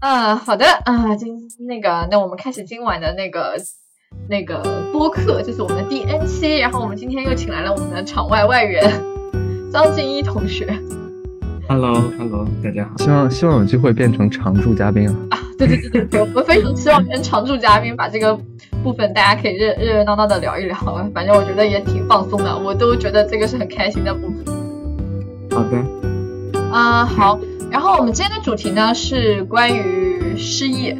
嗯，好的啊，今那个，那我们开始今晚的那个那个播客，就是我们的第 N 期，然后我们今天又请来了我们的场外外援张静一同学。Hello，Hello，大家好。希望希望有机会变成常驻嘉宾啊！啊，对对对对，我们非常希望跟常驻嘉宾把这个部分大家可以热热热闹闹的聊一聊，反正我觉得也挺放松的，我都觉得这个是很开心的部分。好的。啊，好。然后我们今天的主题呢是关于失业。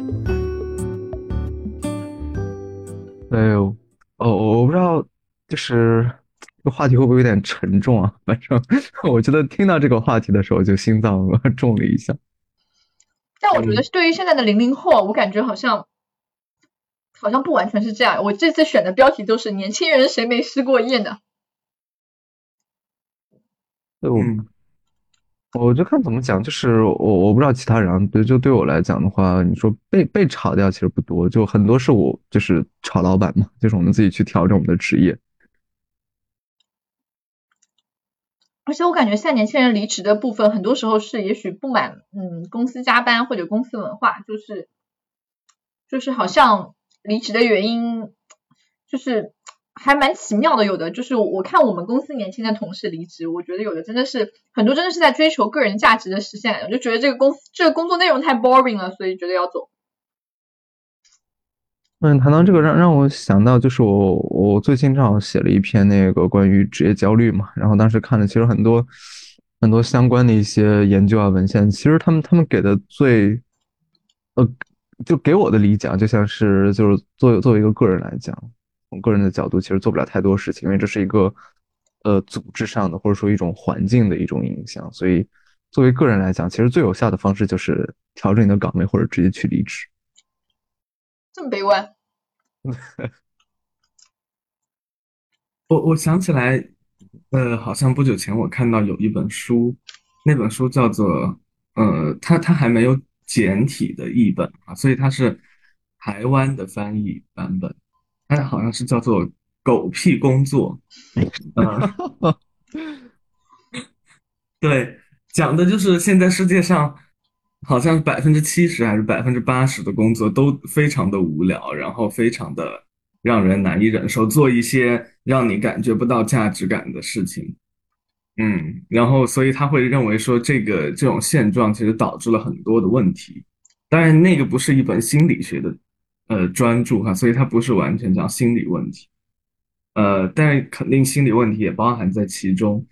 哎呦，哦，我不知道，就是这个话题会不会有点沉重啊？反正我觉得听到这个话题的时候，就心脏 重了一下。但我觉得对于现在的零零后，我感觉好像好像不完全是这样。我这次选的标题都是“年轻人谁没失过业呢？”嗯。我就看怎么讲，就是我我不知道其他人啊，对，就对我来讲的话，你说被被炒掉其实不多，就很多是我就是炒老板嘛，就是我们自己去调整我们的职业。而且我感觉现在年轻人离职的部分，很多时候是也许不满嗯公司加班或者公司文化，就是就是好像离职的原因就是。还蛮奇妙的，有的就是我看我们公司年轻的同事离职，我觉得有的真的是很多真的是在追求个人价值的实现，我就觉得这个公司这个工作内容太 boring 了，所以觉得要走。嗯，谈到这个让让我想到就是我我最近正好写了一篇那个关于职业焦虑嘛，然后当时看了其实很多很多相关的一些研究啊文献，其实他们他们给的最呃就给我的理解就像是就是作作为一个个人来讲。从个人的角度，其实做不了太多事情，因为这是一个，呃，组织上的或者说一种环境的一种影响。所以，作为个人来讲，其实最有效的方式就是调整你的岗位，或者直接去离职。这么悲观？我我想起来，呃，好像不久前我看到有一本书，那本书叫做，呃，它它还没有简体的译本啊，所以它是台湾的翻译版本。它好像是叫做“狗屁工作”，嗯，对，讲的就是现在世界上好像百分之七十还是百分之八十的工作都非常的无聊，然后非常的让人难以忍受，做一些让你感觉不到价值感的事情，嗯，然后所以他会认为说这个这种现状其实导致了很多的问题，当然那个不是一本心理学的。呃，专注哈，所以它不是完全讲心理问题，呃，但肯定心理问题也包含在其中。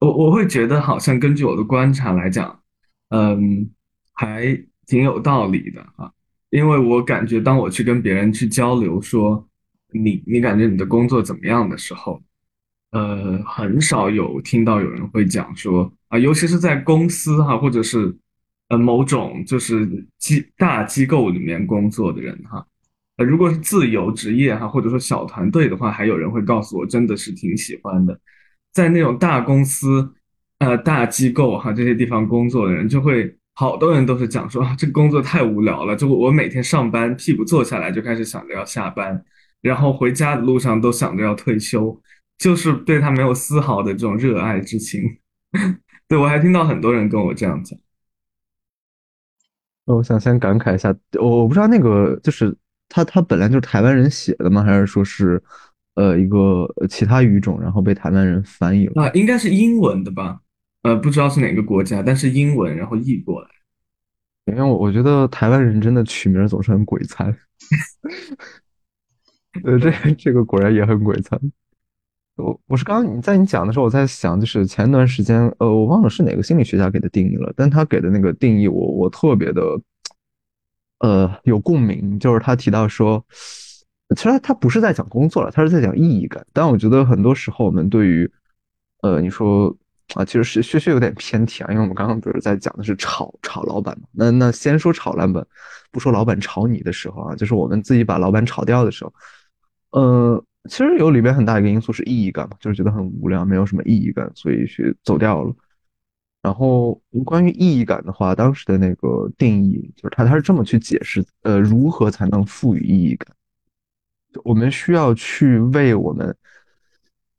我我会觉得好像根据我的观察来讲，嗯，还挺有道理的哈，因为我感觉当我去跟别人去交流说你你感觉你的工作怎么样的时候，呃，很少有听到有人会讲说啊，尤其是在公司哈，或者是呃某种就是机大机构里面工作的人哈。如果是自由职业哈，或者说小团队的话，还有人会告诉我，真的是挺喜欢的。在那种大公司、呃大机构哈这些地方工作的人，就会好多人都是讲说，这个工作太无聊了。就我每天上班，屁股坐下来就开始想着要下班，然后回家的路上都想着要退休，就是对他没有丝毫的这种热爱之情。对我还听到很多人跟我这样讲。我想先感慨一下，我我不知道那个就是。他他本来就是台湾人写的吗？还是说是，呃，一个其他语种，然后被台湾人翻译了？啊，应该是英文的吧？呃，不知道是哪个国家，但是英文然后译过来。因为我我觉得台湾人真的取名总是很鬼才。呃，这这个果然也很鬼才。我我是刚刚你在你讲的时候，我在想，就是前一段时间，呃，我忘了是哪个心理学家给的定义了，但他给的那个定义，我我特别的。呃，有共鸣，就是他提到说，其实他不是在讲工作了，他是在讲意义感。但我觉得很多时候我们对于，呃，你说啊，其实是确实有点偏题啊，因为我们刚刚不是在讲的是炒炒老板嘛？那那先说炒老板，不说老板炒你的时候啊，就是我们自己把老板炒掉的时候，呃，其实有里边很大一个因素是意义感嘛，就是觉得很无聊，没有什么意义感，所以去走掉了。然后关于意义感的话，当时的那个定义就是他他是这么去解释，呃，如何才能赋予意义感？我们需要去为我们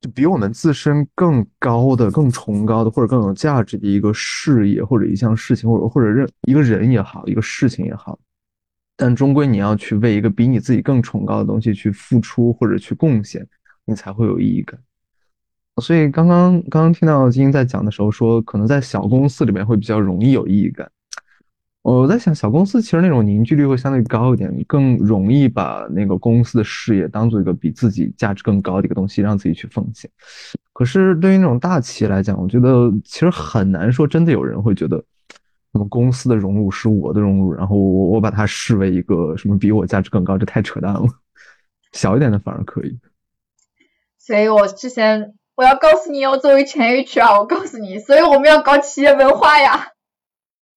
就比我们自身更高的、更崇高的，或者更有价值的一个事业，或者一项事情，或者或者任一个人也好，一个事情也好，但终归你要去为一个比你自己更崇高的东西去付出或者去贡献，你才会有意义感。所以刚刚刚刚听到金英在讲的时候说，可能在小公司里面会比较容易有意义感。我在想，小公司其实那种凝聚力会相对高一点，更容易把那个公司的事业当做一个比自己价值更高的一个东西，让自己去奉献。可是对于那种大企业来讲，我觉得其实很难说真的有人会觉得，什么公司的荣辱是我的荣辱，然后我我把它视为一个什么比我价值更高，这太扯淡了。小一点的反而可以。所以我之前我要告诉你，我作为前 HR，我告诉你，所以我们要搞企业文化呀。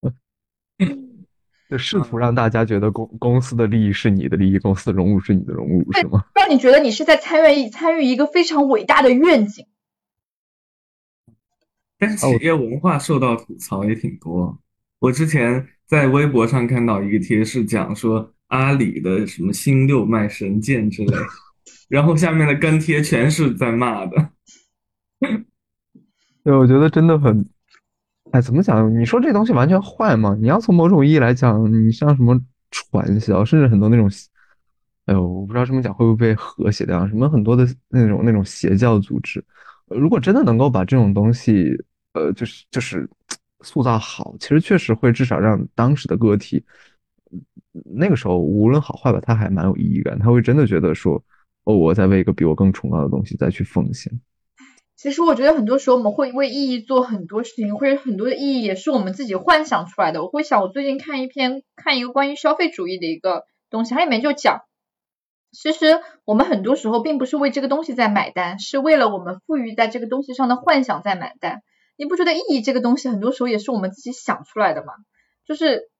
就试图让大家觉得公公司的利益是你的利益，公司的荣辱是你的荣辱，是吗？让你觉得你是在参与参与一个非常伟大的愿景。但是企业文化受到吐槽也挺多。我之前在微博上看到一个贴，是讲说阿里的什么新六脉神剑之类，然后下面的跟帖全是在骂的。对，我觉得真的很。哎，怎么讲？你说这东西完全坏吗？你要从某种意义来讲，你像什么传销，甚至很多那种，哎呦，我不知道这么讲会不会被和谐掉。什么很多的那种那种邪教组织，如果真的能够把这种东西，呃，就是就是塑造好，其实确实会至少让当时的个体，那个时候无论好坏吧，他还蛮有意义感。他会真的觉得说，哦，我在为一个比我更崇高的东西再去奉献。其实我觉得很多时候我们会为意义做很多事情，或者很多的意义也是我们自己幻想出来的。我会想，我最近看一篇看一个关于消费主义的一个东西，它里面就讲，其实我们很多时候并不是为这个东西在买单，是为了我们赋予在这个东西上的幻想在买单。你不觉得意义这个东西很多时候也是我们自己想出来的吗？就是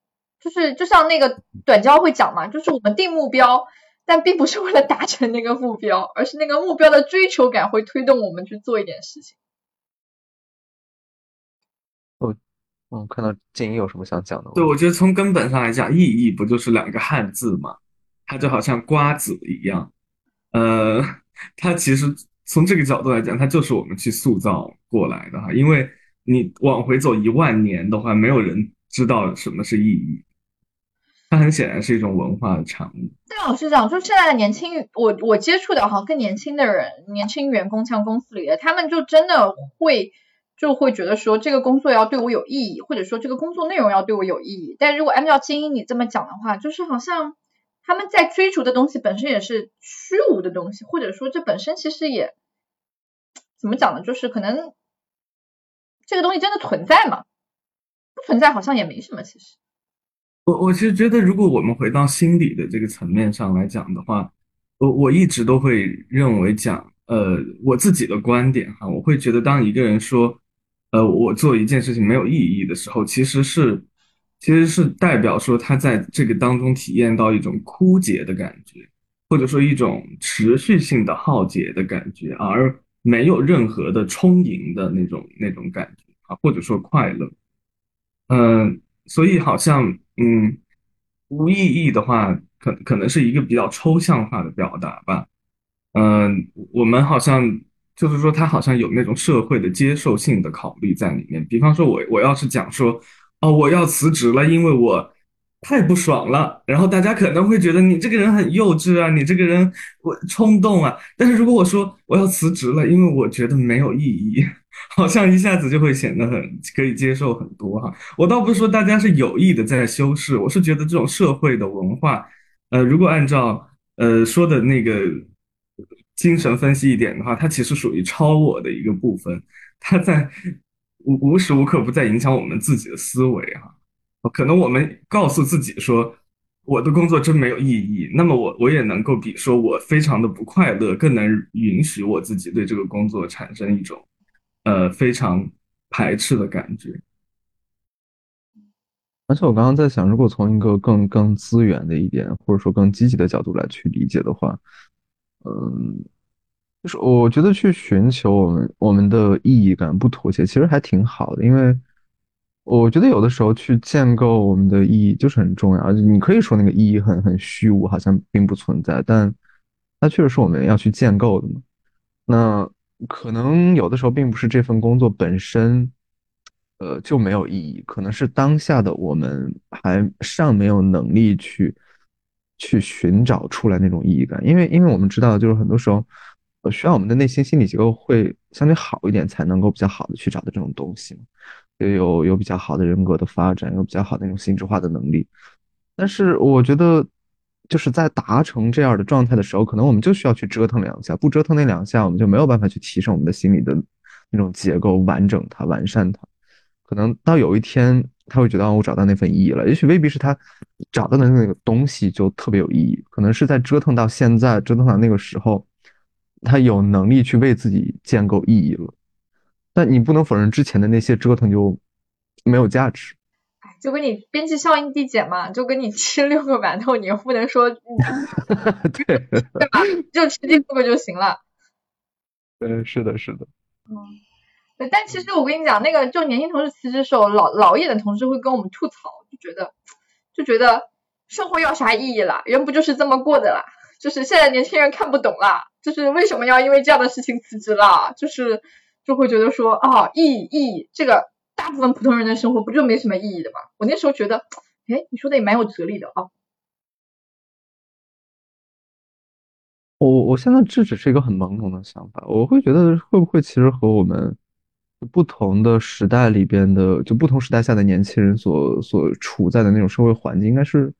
就是就像那个短焦会讲嘛，就是我们定目标。但并不是为了达成那个目标，而是那个目标的追求感会推动我们去做一点事情。我，我看到静怡有什么想讲的？对，我觉得从根本上来讲，意义不就是两个汉字吗？它就好像瓜子一样，呃，它其实从这个角度来讲，它就是我们去塑造过来的哈。因为你往回走一万年的话，没有人知道什么是意义。它很显然是一种文化的产物。但老实讲，就现在的年轻，我我接触的哈更年轻的人，年轻员工像公司里的，他们就真的会就会觉得说这个工作要对我有意义，或者说这个工作内容要对我有意义。但如果按照精英你这么讲的话，就是好像他们在追逐的东西本身也是虚无的东西，或者说这本身其实也怎么讲呢？就是可能这个东西真的存在吗？不存在好像也没什么，其实。我我其实觉得，如果我们回到心理的这个层面上来讲的话，我我一直都会认为讲，呃，我自己的观点哈，我会觉得，当一个人说，呃，我做一件事情没有意义的时候，其实是其实是代表说他在这个当中体验到一种枯竭的感觉，或者说一种持续性的耗竭的感觉，而没有任何的充盈的那种那种感觉啊，或者说快乐，嗯，所以好像。嗯，无意义的话，可可能是一个比较抽象化的表达吧。嗯，我们好像就是说，他好像有那种社会的接受性的考虑在里面。比方说，我我要是讲说，哦，我要辞职了，因为我太不爽了，然后大家可能会觉得你这个人很幼稚啊，你这个人我冲动啊。但是如果我说我要辞职了，因为我觉得没有意义。好像一下子就会显得很可以接受很多哈，我倒不是说大家是有意的在修饰，我是觉得这种社会的文化，呃，如果按照呃说的那个精神分析一点的话，它其实属于超我的一个部分，它在无无时无刻不在影响我们自己的思维哈，可能我们告诉自己说我的工作真没有意义，那么我我也能够比说我非常的不快乐更能允许我自己对这个工作产生一种。呃，非常排斥的感觉。而且我刚刚在想，如果从一个更更资源的一点，或者说更积极的角度来去理解的话，嗯，就是我觉得去寻求我们我们的意义感不妥协，其实还挺好的。因为我觉得有的时候去建构我们的意义就是很重要。你可以说那个意义很很虚无，好像并不存在，但它确实是我们要去建构的嘛。那。可能有的时候并不是这份工作本身，呃，就没有意义，可能是当下的我们还尚没有能力去去寻找出来那种意义感，因为因为我们知道，就是很多时候，需要我们的内心心理结构会相对好一点，才能够比较好的去找到这种东西，有有比较好的人格的发展，有比较好的那种心智化的能力，但是我觉得。就是在达成这样的状态的时候，可能我们就需要去折腾两下，不折腾那两下，我们就没有办法去提升我们的心理的那种结构，完整它，完善它。可能到有一天，他会觉得我找到那份意义了，也许未必是他找到的那个东西就特别有意义，可能是在折腾到现在，折腾到那个时候，他有能力去为自己建构意义了。但你不能否认之前的那些折腾就没有价值。就跟你边际效应递减嘛，就跟你吃六个馒头，你又不能说，对 对吧？就吃第六个就行了。嗯，是的，是的。嗯，对，但其实我跟你讲，那个就年轻同事辞职的时候，老老一点的同事会跟我们吐槽，就觉得就觉得生活要啥意义啦？人不就是这么过的啦？就是现在年轻人看不懂啦，就是为什么要因为这样的事情辞职啦？就是就会觉得说啊，意义意义这个。大部分普通人的生活不就没什么意义的吗？我那时候觉得，哎，你说的也蛮有哲理的啊。我我现在这只是一个很懵懂的想法，我会觉得会不会其实和我们不同的时代里边的，就不同时代下的年轻人所所处在的那种社会环境，应该是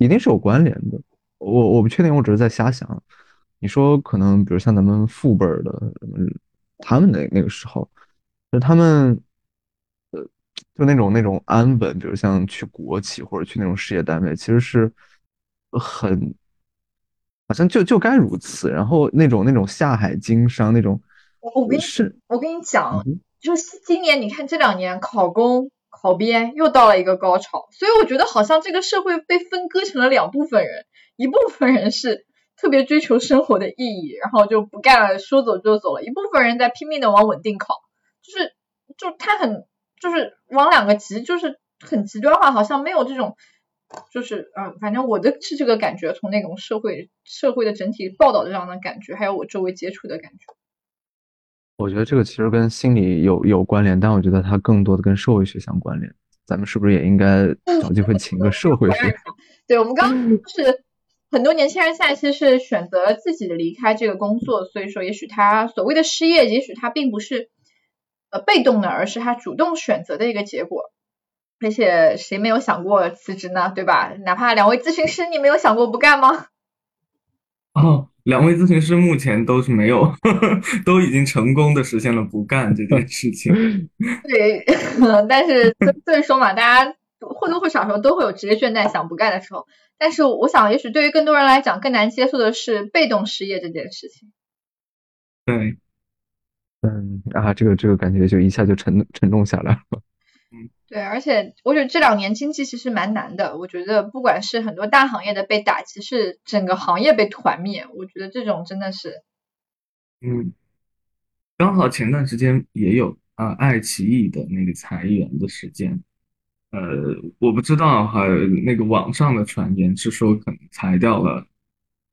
一定是有关联的。我我不确定，我只是在瞎想。你说可能，比如像咱们父辈的，他们的那个时候，就他们。呃就那种那种安稳，比如像去国企或者去那种事业单位，其实是很好像就就该如此。然后那种那种下海经商那种，我我跟你是，我跟你讲，就是今年你看这两年考公考编又到了一个高潮，所以我觉得好像这个社会被分割成了两部分人，一部分人是特别追求生活的意义，然后就不干了，说走就走了；一部分人在拼命的往稳定靠，就是就他很。就是往两个极，就是很极端化，好像没有这种，就是嗯，反正我的是这个感觉，从那种社会社会的整体报道这样的感觉，还有我周围接触的感觉。我觉得这个其实跟心理有有关联，但我觉得它更多的跟社会学相关联。咱们是不是也应该找机会请个社会学？对，我们刚刚是很多年轻人现在其实是选择了自己的离开这个工作，所以说也许他所谓的失业，也许他并不是。呃，被动的，而是他主动选择的一个结果。而且谁没有想过辞职呢？对吧？哪怕两位咨询师，你没有想过不干吗？哦，两位咨询师目前都是没有，都已经成功的实现了不干这件事情。对，但是所以说嘛，大家或多或少时候都会有职业倦怠、想不干的时候。但是我想，也许对于更多人来讲，更难接受的是被动失业这件事情。对。嗯啊，这个这个感觉就一下就沉沉重下来了。嗯，对，而且我觉得这两年经济其实蛮难的。我觉得不管是很多大行业的被打击，是整个行业被团灭，我觉得这种真的是。嗯，刚好前段时间也有啊，爱奇艺的那个裁员的事件。呃，我不知道哈，那个网上的传言是说可能裁掉了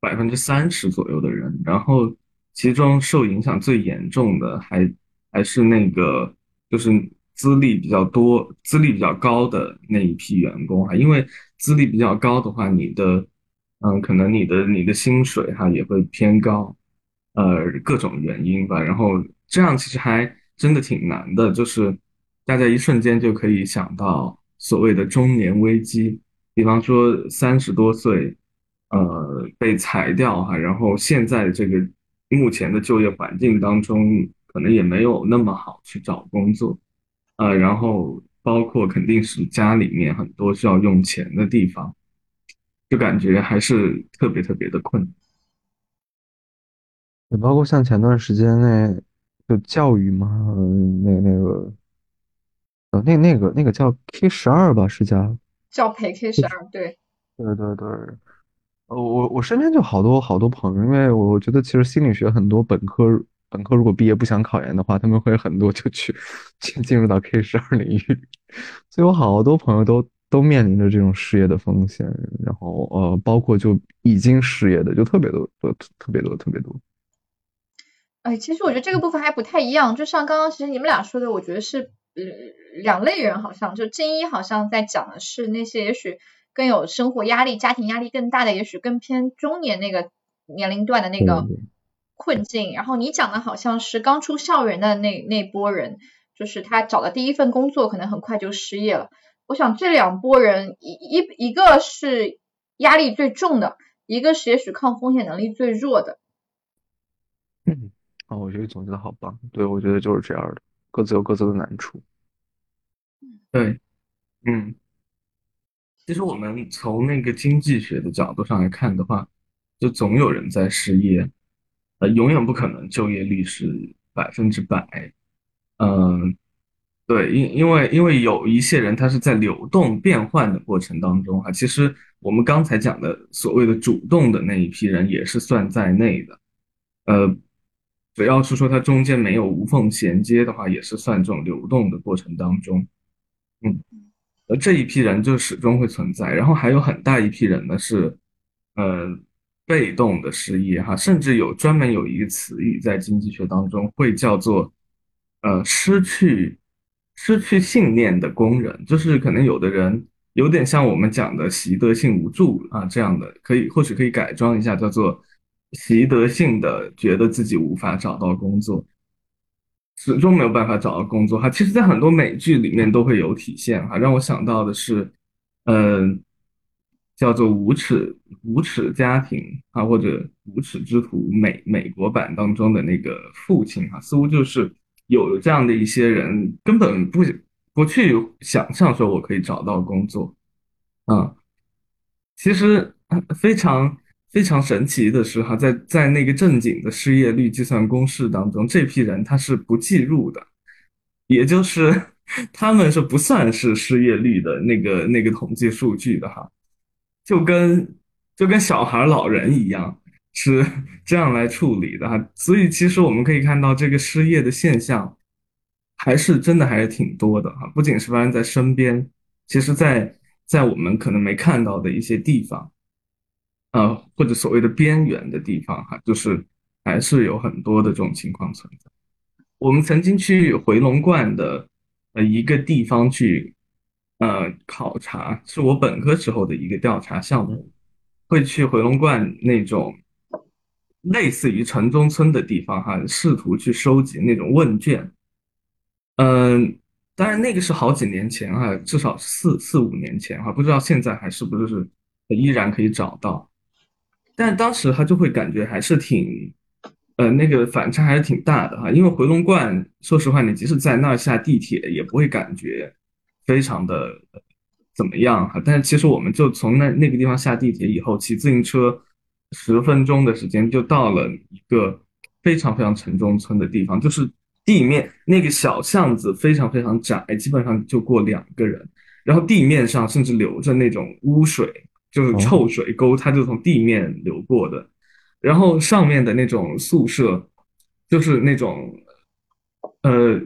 百分之三十左右的人，然后。其中受影响最严重的还还是那个，就是资历比较多、资历比较高的那一批员工哈，因为资历比较高的话，你的，嗯，可能你的你的薪水哈也会偏高，呃，各种原因吧。然后这样其实还真的挺难的，就是大家一瞬间就可以想到所谓的中年危机，比方说三十多岁，呃，被裁掉哈，然后现在这个。目前的就业环境当中，可能也没有那么好去找工作，呃，然后包括肯定是家里面很多需要用钱的地方，就感觉还是特别特别的困难。也包括像前段时间那就教育嘛，那那个，呃，那那个那个叫 K 十二吧，是叫教培 K 十二，对，对对对。呃我我身边就好多好多朋友，因为我觉得其实心理学很多本科本科如果毕业不想考研的话，他们会很多就去进进入到 K 十二领域，所以我好多朋友都都面临着这种失业的风险，然后呃，包括就已经失业的就特别多，特别多特别多。哎，其实我觉得这个部分还不太一样，就像刚刚其实你们俩说的，我觉得是呃两类人，好像就金一好像在讲的是那些也许更有生活压力、家庭压力更大的，也许更偏中年那个年龄段的那个困境。然后你讲的好像是刚出校园的那那波人，就是他找的第一份工作可能很快就失业了。我想这两拨人一一一个是压力最重的，一个是也许抗风险能力最弱的。嗯。哦，我觉得总结的好棒。对，我觉得就是这样的，各自有各自的难处。对，嗯，其实我们从那个经济学的角度上来看的话，就总有人在失业，呃，永远不可能就业率是百分之百。嗯，对，因因为因为有一些人他是在流动变换的过程当中啊，其实我们刚才讲的所谓的主动的那一批人也是算在内的，呃。只要是说它中间没有无缝衔接的话，也是算这种流动的过程当中，嗯，而这一批人就始终会存在。然后还有很大一批人呢是，呃，被动的失业哈，甚至有专门有一个词语在经济学当中会叫做，呃，失去失去信念的工人，就是可能有的人有点像我们讲的习得性无助啊这样的，可以或许可以改装一下叫做。习得性的觉得自己无法找到工作，始终没有办法找到工作哈。其实，在很多美剧里面都会有体现哈。让我想到的是，嗯，叫做《无耻无耻家庭》啊，或者《无耻之徒》美美国版当中的那个父亲哈，似乎就是有这样的一些人，根本不不去想象说我可以找到工作，啊，其实非常。非常神奇的是，哈，在在那个正经的失业率计算公式当中，这批人他是不计入的，也就是 他们是不算是失业率的那个那个统计数据的，哈，就跟就跟小孩、老人一样，是 这样来处理的，哈。所以其实我们可以看到，这个失业的现象还是真的还是挺多的，哈。不仅是发生在身边，其实在在我们可能没看到的一些地方。呃，或者所谓的边缘的地方，哈，就是还是有很多的这种情况存在。我们曾经去回龙观的呃一个地方去呃考察，是我本科时候的一个调查项目，会去回龙观那种类似于城中村的地方，哈，试图去收集那种问卷。嗯，当然那个是好几年前哈，至少四四五年前哈，不知道现在还是不是依然可以找到。但当时他就会感觉还是挺，呃，那个反差还是挺大的哈。因为回龙观，说实话，你即使在那儿下地铁，也不会感觉非常的怎么样哈。但是其实我们就从那那个地方下地铁以后，骑自行车十分钟的时间就到了一个非常非常城中村的地方，就是地面那个小巷子非常非常窄，基本上就过两个人，然后地面上甚至流着那种污水。就是臭水沟，它就从地面流过的，然后上面的那种宿舍，就是那种，呃，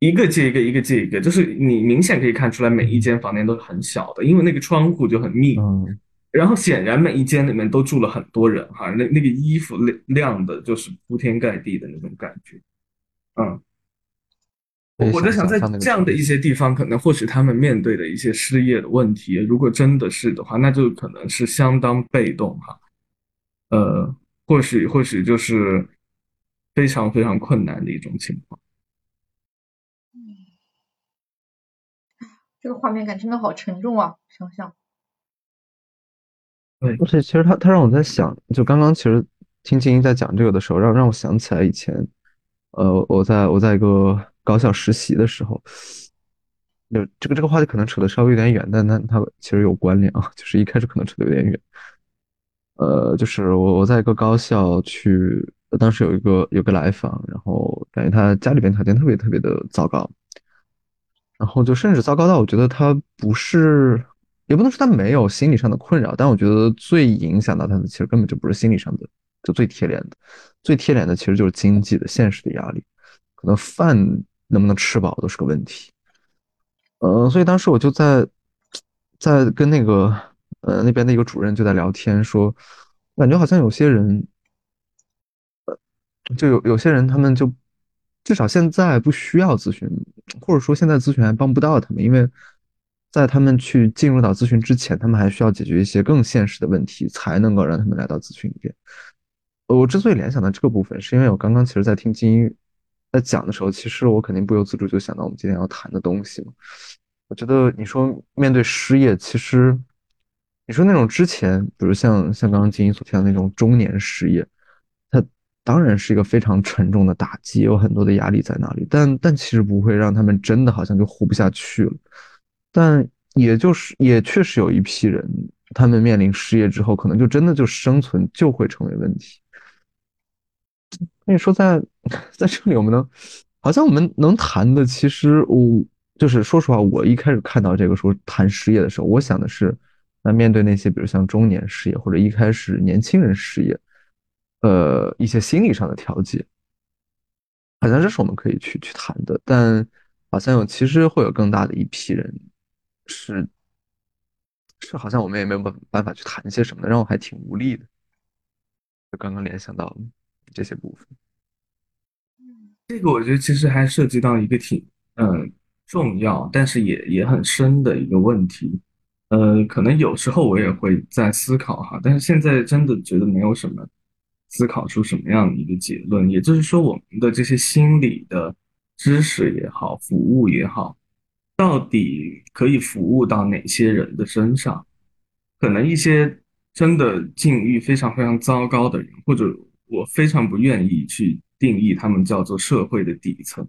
一个接一个，一个接一个，就是你明显可以看出来，每一间房间都是很小的，因为那个窗户就很密，然后显然每一间里面都住了很多人哈，那那个衣服晾晾的就是铺天盖地的那种感觉，嗯。我在想，在这样的一些地方，可能或许他们面对的一些失业的问题，如果真的是的话，那就可能是相当被动哈。呃，或许或许就是非常非常困难的一种情况。嗯，这个画面感真的好沉重啊！想想，对，而且其实他他让我在想，就刚刚其实听静音在讲这个的时候，让让我想起来以前，呃，我在我在一个。高校实习的时候，就这个这个话题可能扯得稍微有点远，但但它其实有关联啊。就是一开始可能扯得有点远，呃，就是我我在一个高校去，当时有一个有个来访，然后感觉他家里边条件特别特别的糟糕，然后就甚至糟糕到我觉得他不是，也不能说他没有心理上的困扰，但我觉得最影响到他的其实根本就不是心理上的，就最贴脸的，最贴脸的其实就是经济的现实的压力，可能饭。能不能吃饱都是个问题，呃，所以当时我就在在跟那个呃那边的一个主任就在聊天，说感觉好像有些人，呃，就有有些人他们就至少现在不需要咨询，或者说现在咨询还帮不到他们，因为在他们去进入到咨询之前，他们还需要解决一些更现实的问题，才能够让他们来到咨询店。我之所以联想到这个部分，是因为我刚刚其实，在听金英在讲的时候，其实我肯定不由自主就想到我们今天要谈的东西嘛。我觉得你说面对失业，其实你说那种之前，比如像像刚刚金英所提到那种中年失业，它当然是一个非常沉重的打击，有很多的压力在那里，但但其实不会让他们真的好像就活不下去了。但也就是也确实有一批人，他们面临失业之后，可能就真的就生存就会成为问题。那你说在 在这里，我们能好像我们能谈的，其实我就是说实话，我一开始看到这个说谈失业的时候，我想的是，那面对那些比如像中年失业或者一开始年轻人失业，呃，一些心理上的调节，好像这是我们可以去去谈的。但好像有其实会有更大的一批人，是是好像我们也没有办办法去谈些什么的，让我还挺无力的。就刚刚联想到。这些部分，这个我觉得其实还涉及到一个挺嗯重要，但是也也很深的一个问题。呃，可能有时候我也会在思考哈，但是现在真的觉得没有什么思考出什么样的一个结论。也就是说，我们的这些心理的知识也好，服务也好，到底可以服务到哪些人的身上？可能一些真的境遇非常非常糟糕的人，或者。我非常不愿意去定义他们叫做社会的底层，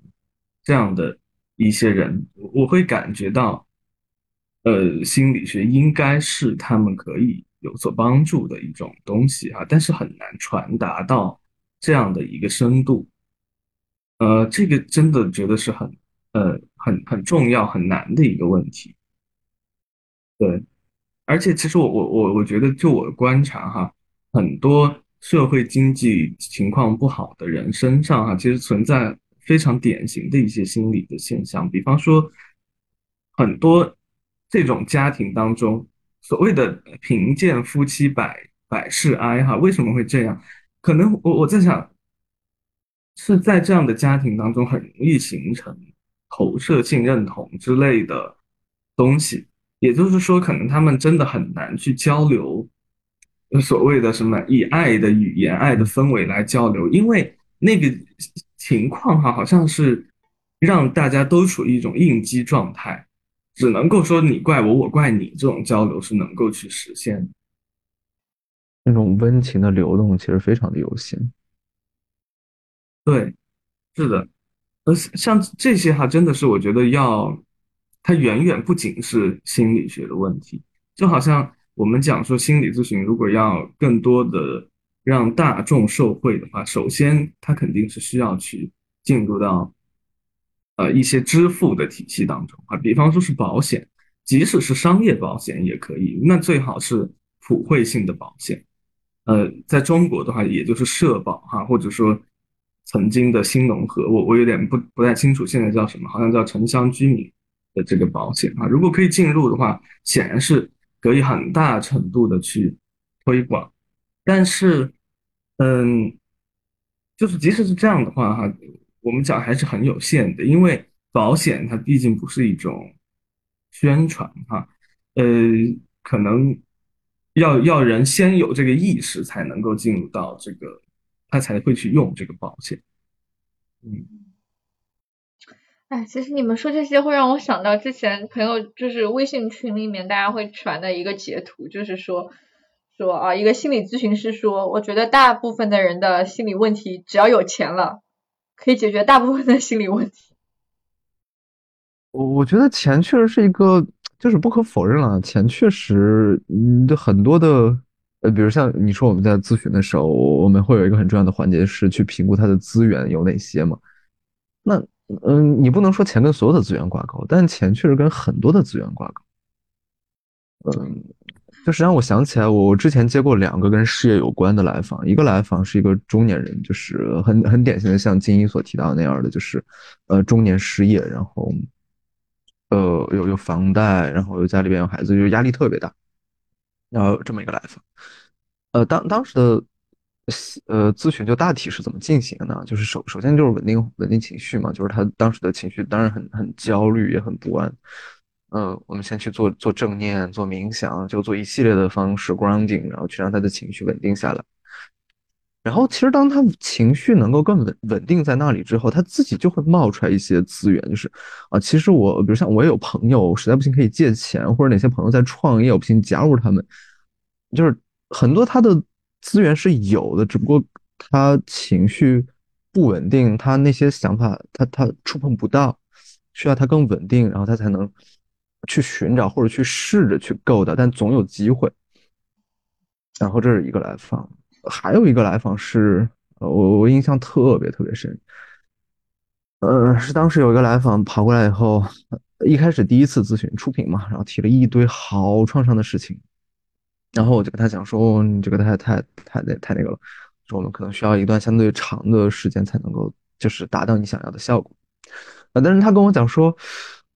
这样的一些人，我会感觉到，呃，心理学应该是他们可以有所帮助的一种东西啊，但是很难传达到这样的一个深度，呃，这个真的觉得是很，呃，很很重要很难的一个问题，对，而且其实我我我我觉得就我观察哈，很多。社会经济情况不好的人身上，哈，其实存在非常典型的一些心理的现象。比方说，很多这种家庭当中，所谓的贫贱夫妻百百事哀，哈，为什么会这样？可能我我在想，是在这样的家庭当中，很容易形成投射性认同之类的东西。也就是说，可能他们真的很难去交流。所谓的什么以爱的语言、爱的氛围来交流，因为那个情况哈，好像是让大家都处于一种应激状态，只能够说你怪我，我怪你，这种交流是能够去实现的。那种温情的流动其实非常的有限。对，是的，呃，像这些哈，真的是我觉得要，它远远不仅是心理学的问题，就好像。我们讲说心理咨询，如果要更多的让大众受惠的话，首先它肯定是需要去进入到呃一些支付的体系当中啊，比方说是保险，即使是商业保险也可以，那最好是普惠性的保险。呃，在中国的话，也就是社保哈，或者说曾经的新农合，我我有点不不太清楚现在叫什么，好像叫城乡居民的这个保险啊，如果可以进入的话，显然是。可以很大程度的去推广，但是，嗯，就是即使是这样的话哈，我们讲还是很有限的，因为保险它毕竟不是一种宣传哈，呃，可能要要人先有这个意识才能够进入到这个，他才会去用这个保险，嗯。哎，其实你们说这些会让我想到之前朋友就是微信群里面大家会传的一个截图，就是说说啊，一个心理咨询师说，我觉得大部分的人的心理问题只要有钱了，可以解决大部分的心理问题。我我觉得钱确实是一个，就是不可否认了，钱确实嗯，很多的呃，比如像你说我们在咨询的时候，我们会有一个很重要的环节是去评估他的资源有哪些嘛，那。嗯，你不能说钱跟所有的资源挂钩，但钱确实跟很多的资源挂钩。嗯，就实际上我想起来，我我之前接过两个跟事业有关的来访，一个来访是一个中年人，就是很很典型的像金一所提到那样的，就是呃中年失业，然后呃有有房贷，然后有家里边有孩子，就压力特别大，然后这么一个来访。呃，当当时的呃，咨询就大体是怎么进行的呢？就是首首先就是稳定稳定情绪嘛，就是他当时的情绪当然很很焦虑也很不安。呃，我们先去做做正念，做冥想，就做一系列的方式 grounding，然后去让他的情绪稳定下来。然后其实当他情绪能够更稳稳定在那里之后，他自己就会冒出来一些资源，就是啊，其实我比如像我有朋友，实在不行可以借钱，或者哪些朋友在创业，我不行加入他们，就是很多他的。资源是有的，只不过他情绪不稳定，他那些想法他他触碰不到，需要他更稳定，然后他才能去寻找或者去试着去够的，但总有机会。然后这是一个来访，还有一个来访是，我我印象特别特别深，呃，是当时有一个来访跑过来以后，一开始第一次咨询出品嘛，然后提了一堆好创伤的事情。然后我就跟他讲说，你这个太太太那太那个了，说我们可能需要一段相对长的时间才能够就是达到你想要的效果。啊，但是他跟我讲说，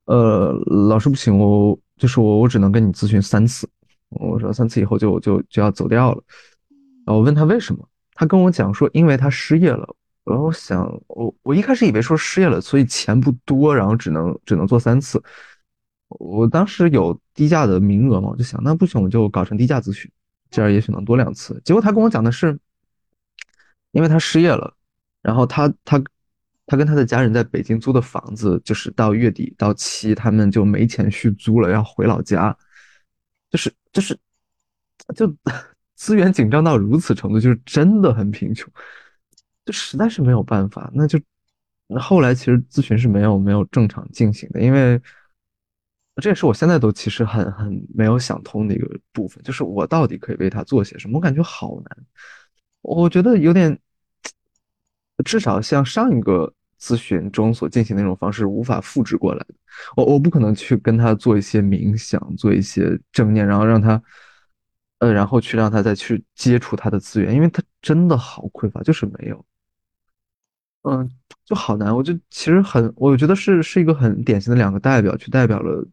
呃，老师不行，我就是我我只能跟你咨询三次。我说三次以后就就就要走掉了。然后我问他为什么，他跟我讲说，因为他失业了。然后我想，我我一开始以为说失业了，所以钱不多，然后只能只能做三次。我当时有低价的名额嘛，我就想那不行，我就搞成低价咨询，这样也许能多两次。结果他跟我讲的是，因为他失业了，然后他他他跟他的家人在北京租的房子，就是到月底到期，他们就没钱续租了，要回老家，就是就是就 资源紧张到如此程度，就是真的很贫穷，就实在是没有办法。那就后来其实咨询是没有没有正常进行的，因为。这也是我现在都其实很很没有想通的一个部分，就是我到底可以为他做些什么？我感觉好难，我觉得有点，至少像上一个咨询中所进行那种方式无法复制过来。我我不可能去跟他做一些冥想，做一些正念，然后让他，呃，然后去让他再去接触他的资源，因为他真的好匮乏，就是没有。嗯，就好难。我就其实很，我觉得是是一个很典型的两个代表，去代表了。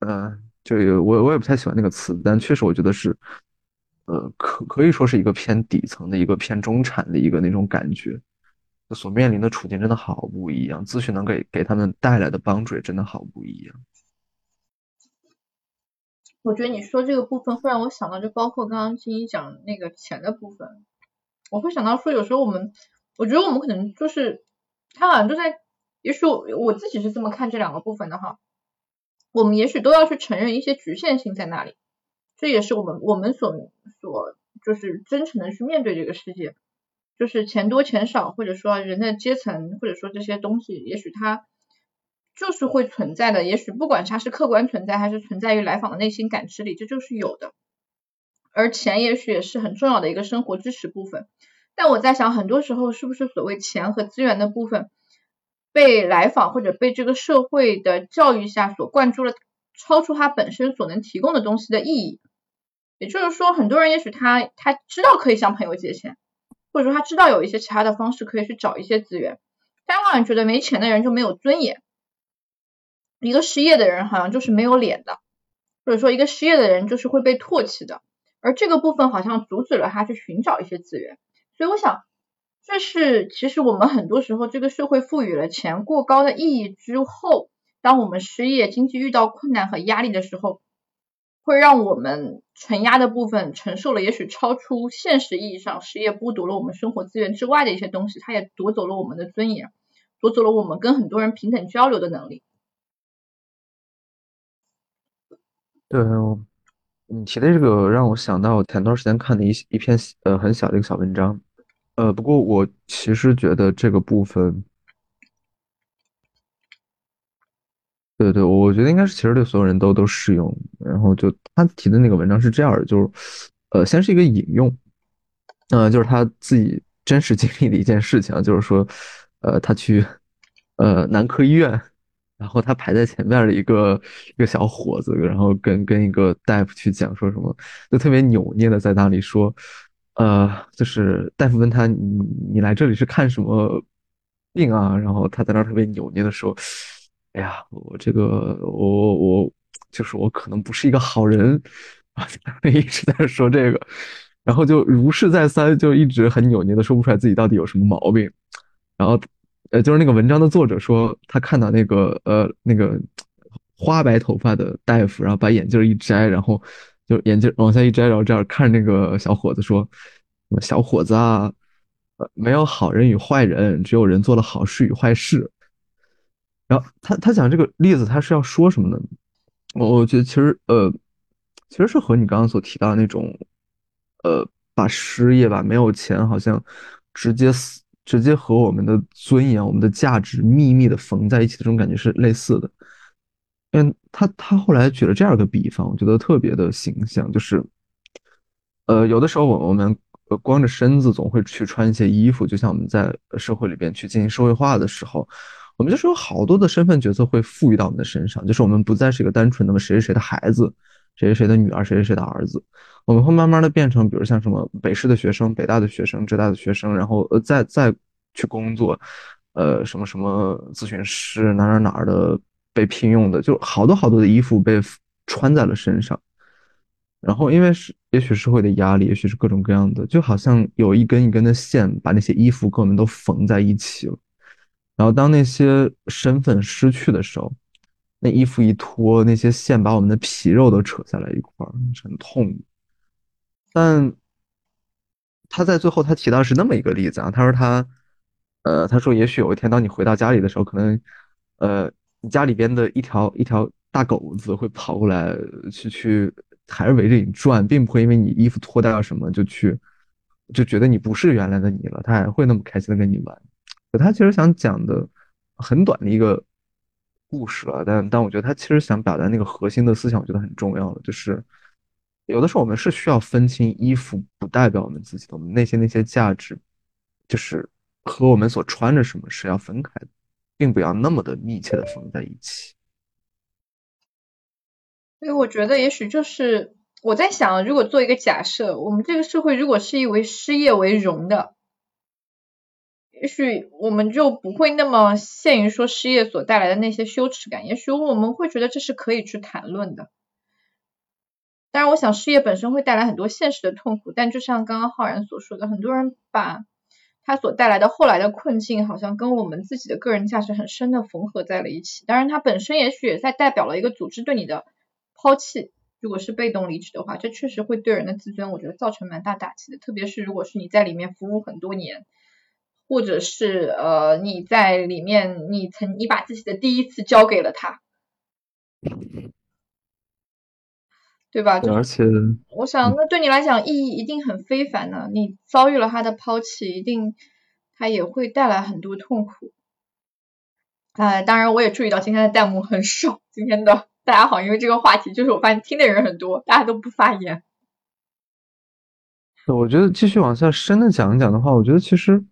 呃，就有我我也不太喜欢那个词，但确实我觉得是，呃，可可以说是一个偏底层的一个偏中产的一个那种感觉，所面临的处境真的好不一样，咨询能给给他们带来的帮助也真的好不一样。我觉得你说这个部分会让我想到，就包括刚刚金一讲那个钱的部分，我会想到说，有时候我们，我觉得我们可能就是，他好像就在，也许我我自己是这么看这两个部分的哈。我们也许都要去承认一些局限性在那里，这也是我们我们所所就是真诚的去面对这个世界，就是钱多钱少，或者说人的阶层，或者说这些东西，也许它就是会存在的，也许不管它是客观存在还是存在于来访的内心感知里，这就是有的。而钱也许也是很重要的一个生活支持部分，但我在想，很多时候是不是所谓钱和资源的部分？被来访或者被这个社会的教育下所灌注了超出他本身所能提供的东西的意义，也就是说，很多人也许他他知道可以向朋友借钱，或者说他知道有一些其他的方式可以去找一些资源，但往往觉得没钱的人就没有尊严，一个失业的人好像就是没有脸的，或者说一个失业的人就是会被唾弃的，而这个部分好像阻止了他去寻找一些资源，所以我想。这是其实我们很多时候这个社会赋予了钱过高的意义之后，当我们失业、经济遇到困难和压力的时候，会让我们承压的部分承受了也许超出现实意义上失业剥夺了我们生活资源之外的一些东西，它也夺走了我们的尊严，夺走了我们跟很多人平等交流的能力。对，你提的这个让我想到前段时间看的一一篇呃很小的一个小文章。呃，不过我其实觉得这个部分，对对，我觉得应该是其实对所有人都都适用。然后就他提的那个文章是这样的，就是呃，先是一个引用，呃，就是他自己真实经历的一件事情，就是说，呃，他去呃男科医院，然后他排在前面的一个一个小伙子，然后跟跟一个大夫去讲说什么，就特别扭捏的在那里说。呃，就是大夫问他，你你来这里是看什么病啊？然后他在那儿特别扭捏的说，哎呀，我这个我我就是我可能不是一个好人啊，一直在说这个。然后就如是再三，就一直很扭捏的说不出来自己到底有什么毛病。然后，呃，就是那个文章的作者说，他看到那个呃那个花白头发的大夫，然后把眼镜一摘，然后就眼镜往下一摘，然后这样看那个小伙子说：“小伙子啊，呃，没有好人与坏人，只有人做了好事与坏事。”然后他他讲这个例子，他是要说什么呢？我我觉得其实呃，其实是和你刚刚所提到的那种，呃，把失业吧、没有钱，好像直接死，直接和我们的尊严、我们的价值密密的缝在一起的这种感觉是类似的。嗯，他他后来举了这样一个比方，我觉得特别的形象，就是，呃，有的时候我我们光着身子总会去穿一些衣服，就像我们在社会里边去进行社会化的时候。我们就是有好多的身份角色会赋予到我们的身上，就是我们不再是一个单纯的谁谁谁的孩子，谁谁谁的女儿，谁谁谁的儿子，我们会慢慢的变成，比如像什么北师的学生、北大的学生、浙大的学生，然后呃再再去工作，呃什么什么咨询师哪哪哪的被聘用的，就好多好多的衣服被穿在了身上，然后因为是也许社会的压力，也许是各种各样的，就好像有一根一根的线把那些衣服跟我们都缝在一起了。然后当那些身份失去的时候，那衣服一脱，那些线把我们的皮肉都扯下来一块儿，很痛。但他在最后他提到是那么一个例子啊，他说他，呃，他说也许有一天当你回到家里的时候，可能，呃，你家里边的一条一条大狗子会跑过来去去，还是围着你转，并不会因为你衣服脱掉什么就去，就觉得你不是原来的你了，他还会那么开心的跟你玩。他其实想讲的很短的一个故事了，但但我觉得他其实想表达那个核心的思想，我觉得很重要了，就是有的时候我们是需要分清衣服不代表我们自己的，我们内心那些价值，就是和我们所穿着什么是要分开的，并不要那么的密切的缝在一起。所以我觉得，也许就是我在想，如果做一个假设，我们这个社会如果是以为失业为荣的。也许我们就不会那么限于说失业所带来的那些羞耻感，也许我们会觉得这是可以去谈论的。当然，我想失业本身会带来很多现实的痛苦，但就像刚刚浩然所说的，很多人把他所带来的后来的困境，好像跟我们自己的个人价值很深的缝合在了一起。当然，它本身也许也在代表了一个组织对你的抛弃。如果是被动离职的话，这确实会对人的自尊，我觉得造成蛮大打击的。特别是如果是你在里面服务很多年。或者是呃你在里面你曾你把自己的第一次交给了他，对吧？而且我想那对你来讲意义一定很非凡呢。你遭遇了他的抛弃，一定他也会带来很多痛苦。哎，当然我也注意到今天的弹幕很少。今天的大家好，因为这个话题就是我发现听的人很多，大家都不发言。我觉得继续往下深的讲一讲的话，我觉得其实。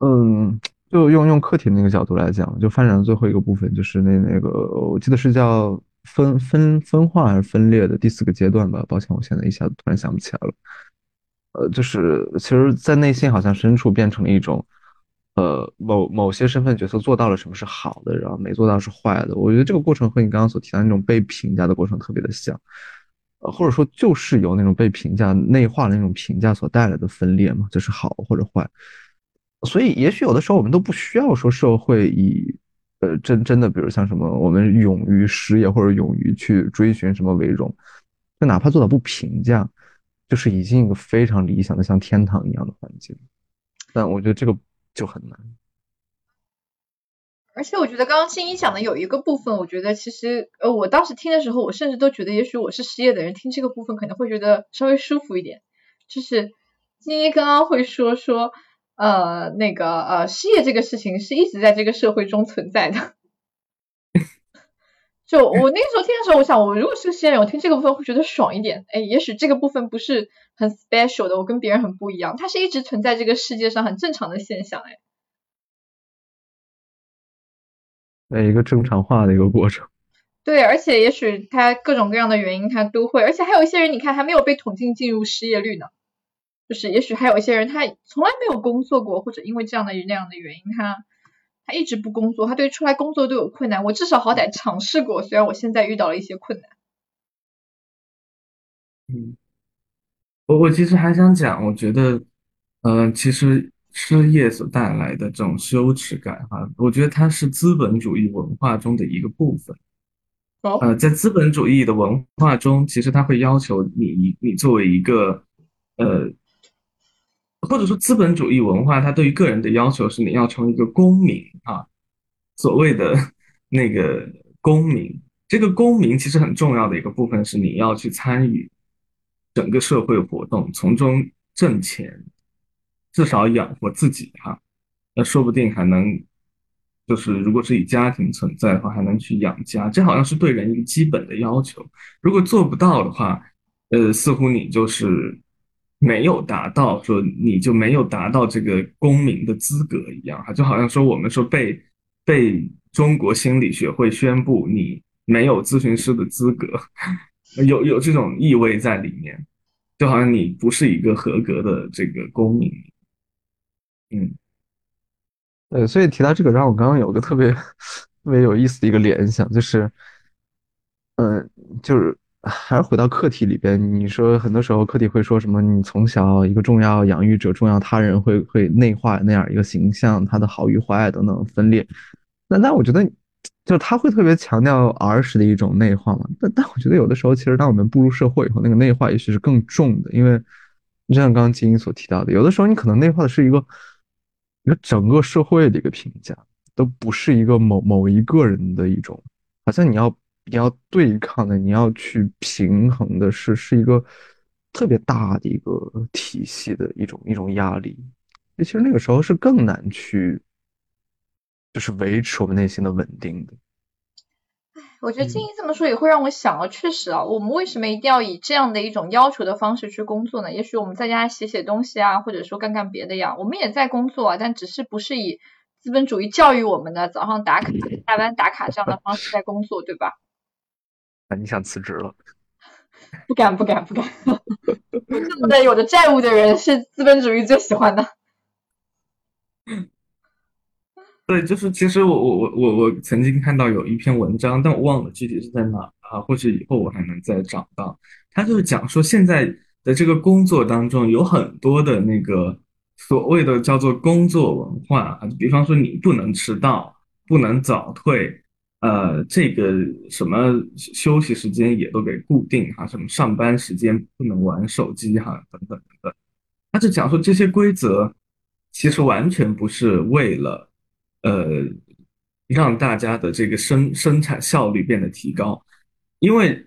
嗯，就用用课题那个角度来讲，就发展到最后一个部分，就是那那个，我记得是叫分分分化还是分裂的第四个阶段吧？抱歉，我现在一下子突然想不起来了。呃，就是其实，在内心好像深处变成了一种，呃，某某些身份角色做到了什么是好的，然后没做到是坏的。我觉得这个过程和你刚刚所提到那种被评价的过程特别的像，呃，或者说就是由那种被评价内化的那种评价所带来的分裂嘛，就是好或者坏。所以，也许有的时候我们都不需要说社会以，呃，真真的，比如像什么，我们勇于失业或者勇于去追寻什么为荣，就哪怕做到不评价，就是已经一个非常理想的像天堂一样的环境。但我觉得这个就很难。而且我觉得刚刚青一讲的有一个部分，我觉得其实，呃，我当时听的时候，我甚至都觉得，也许我是失业的人，听这个部分可能会觉得稍微舒服一点。就是青一刚刚会说说。呃，那个呃，失业这个事情是一直在这个社会中存在的。就我那个时候听的时候，我想，我如果是个失业人，我听这个部分会觉得爽一点。哎，也许这个部分不是很 special 的，我跟别人很不一样，它是一直存在这个世界上很正常的现象。哎，哎，一个正常化的一个过程。对，而且也许他各种各样的原因他都会，而且还有一些人，你看还没有被统计进入失业率呢。就是，也许还有一些人，他从来没有工作过，或者因为这样的那样的原因，他他一直不工作，他对出来工作都有困难。我至少好歹尝试过，虽然我现在遇到了一些困难。嗯，我我其实还想讲，我觉得，呃，其实失业所带来的这种羞耻感，哈，我觉得它是资本主义文化中的一个部分。哦，呃，在资本主义的文化中，其实它会要求你，你作为一个，呃，或者说资本主义文化，它对于个人的要求是你要成为一个公民啊，所谓的 那个公民。这个公民其实很重要的一个部分是你要去参与整个社会活动，从中挣钱，至少养活自己哈。那说不定还能，就是如果是以家庭存在的话，还能去养家。这好像是对人一个基本的要求。如果做不到的话，呃，似乎你就是没有达到，说你就没有达到这个公民的资格一样哈。就好像说我们说被被中国心理学会宣布你。没有咨询师的资格，有有这种意味在里面，就好像你不是一个合格的这个公民。嗯，对，所以提到这个，让我刚刚有个特别 特别有意思的一个联想，就是，嗯，就是还是回到课题里边，你说很多时候课题会说什么？你从小一个重要养育者、重要他人会会内化那样一个形象，他的好与坏等等分裂。那那我觉得。就是他会特别强调儿时的一种内化嘛，但但我觉得有的时候，其实当我们步入社会以后，那个内化也许是更重的，因为就像刚刚金英所提到的，有的时候你可能内化的是一个一个整个社会的一个评价，都不是一个某某一个人的一种，好像你要你要对抗的，你要去平衡的是是一个特别大的一个体系的一种一种压力，其实那个时候是更难去。就是维持我们内心的稳定的。我觉得静怡这么说也会让我想啊，确实啊，我们为什么一定要以这样的一种要求的方式去工作呢？也许我们在家写写东西啊，或者说干干别的呀，我们也在工作啊，但只是不是以资本主义教育我们的早上打卡、下班打卡这样的方式在工作，对吧？那你想辞职了？不敢，不敢，不敢。我这么的有着债务的人是资本主义最喜欢的。对，就是其实我我我我我曾经看到有一篇文章，但我忘了具体是在哪啊，或许以后我还能再找到。他就是讲说现在的这个工作当中有很多的那个所谓的叫做工作文化啊，比方说你不能迟到，不能早退，呃，这个什么休息时间也都给固定哈，什么上班时间不能玩手机哈，等等等等。他就讲说这些规则其实完全不是为了。呃，让大家的这个生生产效率变得提高，因为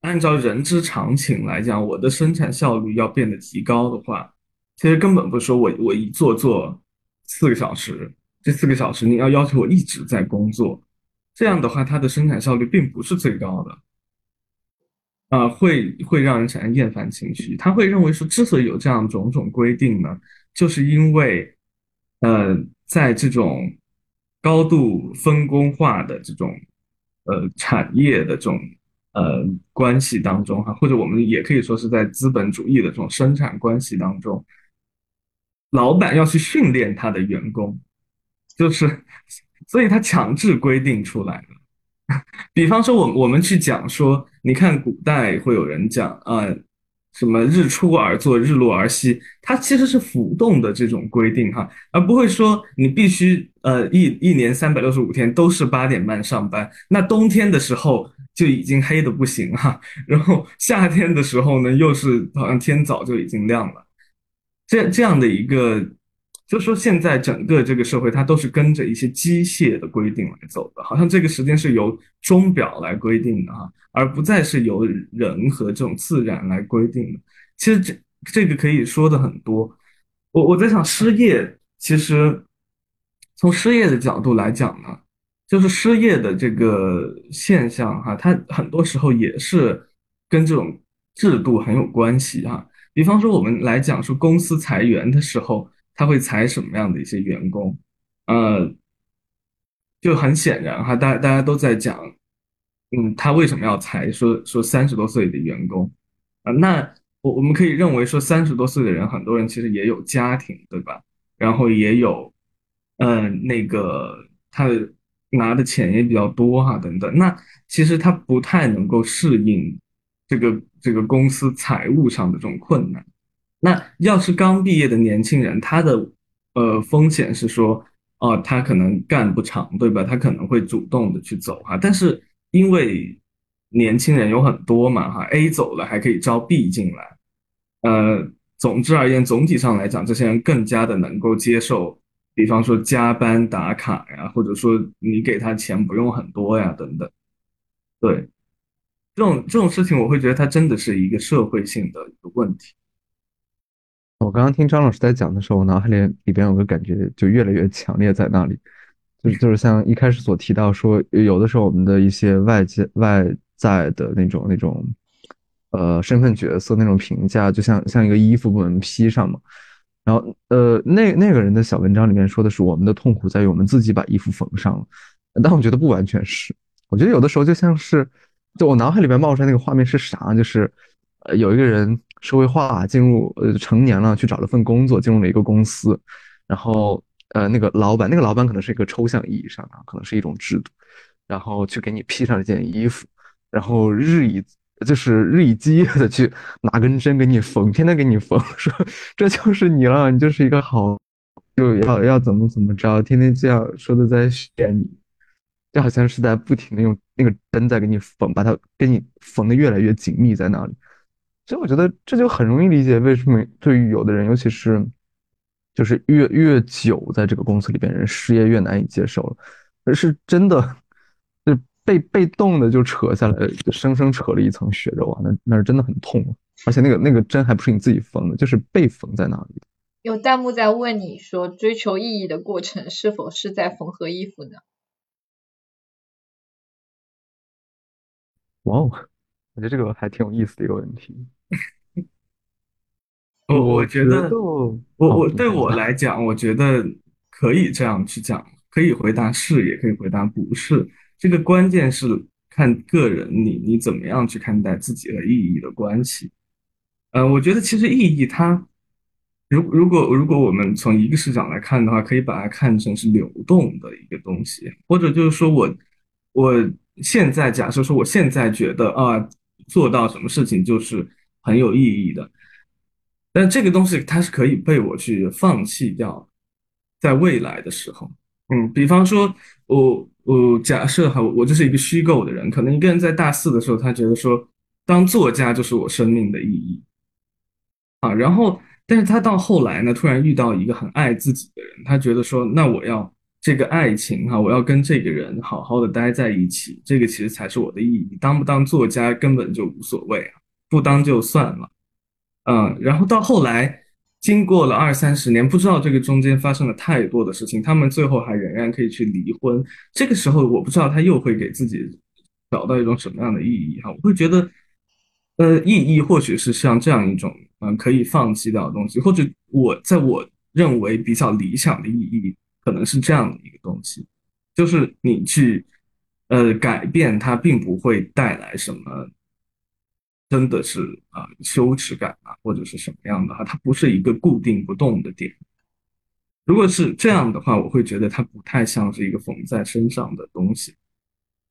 按照人之常情来讲，我的生产效率要变得提高的话，其实根本不是说我我一坐坐四个小时，这四个小时你要要求我一直在工作，这样的话，它的生产效率并不是最高的，啊，会会让人产生厌烦情绪。他会认为说，之所以有这样种种规定呢，就是因为，呃，在这种高度分工化的这种呃产业的这种呃关系当中哈，或者我们也可以说是在资本主义的这种生产关系当中，老板要去训练他的员工，就是所以他强制规定出来的。比方说，我我们去讲说，你看古代会有人讲啊。什么日出而作，日落而息，它其实是浮动的这种规定哈，而不会说你必须呃一一年三百六十五天都是八点半上班，那冬天的时候就已经黑的不行哈，然后夏天的时候呢又是好像天早就已经亮了，这这样的一个。就说现在整个这个社会，它都是跟着一些机械的规定来走的，好像这个时间是由钟表来规定的哈，而不再是由人和这种自然来规定的。其实这这个可以说的很多。我我在想，失业其实从失业的角度来讲呢，就是失业的这个现象哈，它很多时候也是跟这种制度很有关系哈。比方说，我们来讲说公司裁员的时候。他会裁什么样的一些员工？呃，就很显然哈，大大家都在讲，嗯，他为什么要裁？说说三十多岁的员工啊，那我我们可以认为说三十多岁的人，很多人其实也有家庭，对吧？然后也有，嗯，那个他拿的钱也比较多哈，等等。那其实他不太能够适应这个这个公司财务上的这种困难。那要是刚毕业的年轻人，他的呃风险是说，哦，他可能干不长，对吧？他可能会主动的去走哈。但是因为年轻人有很多嘛哈，A 走了还可以招 B 进来，呃，总之而言，总体上来讲，这些人更加的能够接受。比方说加班打卡呀，或者说你给他钱不用很多呀，等等，对，这种这种事情，我会觉得它真的是一个社会性的一个问题。我刚刚听张老师在讲的时候，我脑海里里边有个感觉就越来越强烈，在那里，就是就是像一开始所提到说，有的时候我们的一些外界外在的那种那种，呃，身份角色那种评价，就像像一个衣服不能披上嘛。然后，呃，那那个人的小文章里面说的是我们的痛苦在于我们自己把衣服缝上了，但我觉得不完全是。我觉得有的时候就像是，就我脑海里面冒出来那个画面是啥？就是，呃，有一个人社会化进入，呃，成年了，去找了份工作，进入了一个公司，然后，呃，那个老板，那个老板可能是一个抽象意义上的，可能是一种制度，然后去给你披上一件衣服，然后日以。就是日以继夜的去拿根针给你缝，天天给你缝，说这就是你了，你就是一个好，就要要怎么怎么着，天天这样说的在炫你，就好像是在不停的用那个针在给你缝，把它给你缝的越来越紧密在那里。所以我觉得这就很容易理解为什么对于有的人，尤其是就是越越久在这个公司里边人失业越难以接受了，而是真的就。被被动的就扯下来，生生扯了一层血肉啊！那那是真的很痛，而且那个那个针还不是你自己缝的，就是被缝在那里。有弹幕在问你说，追求意义的过程是否是在缝合衣服呢？哇哦，我觉得这个还挺有意思的一个问题。我我觉得，我我对我来讲，我觉得可以这样去讲，可以回答是，也可以回答不是。这个关键是看个人，你你怎么样去看待自己和意义的关系。嗯，我觉得其实意义它，如如果如果我们从一个视角来看的话，可以把它看成是流动的一个东西，或者就是说我我现在假设说我现在觉得啊做到什么事情就是很有意义的，但这个东西它是可以被我去放弃掉，在未来的时候，嗯，比方说我。我假设哈，我就是一个虚构的人，可能一个人在大四的时候，他觉得说，当作家就是我生命的意义，啊，然后，但是他到后来呢，突然遇到一个很爱自己的人，他觉得说，那我要这个爱情哈，我要跟这个人好好的待在一起，这个其实才是我的意义，当不当作家根本就无所谓啊，不当就算了，嗯，然后到后来。经过了二三十年，不知道这个中间发生了太多的事情，他们最后还仍然可以去离婚。这个时候，我不知道他又会给自己找到一种什么样的意义哈？我会觉得，呃，意义或许是像这样一种，嗯，可以放弃掉的东西，或者我在我认为比较理想的意义，可能是这样的一个东西，就是你去，呃，改变它，并不会带来什么。真的是啊，羞耻感啊，或者是什么样的哈，它不是一个固定不动的点。如果是这样的话，我会觉得它不太像是一个缝在身上的东西。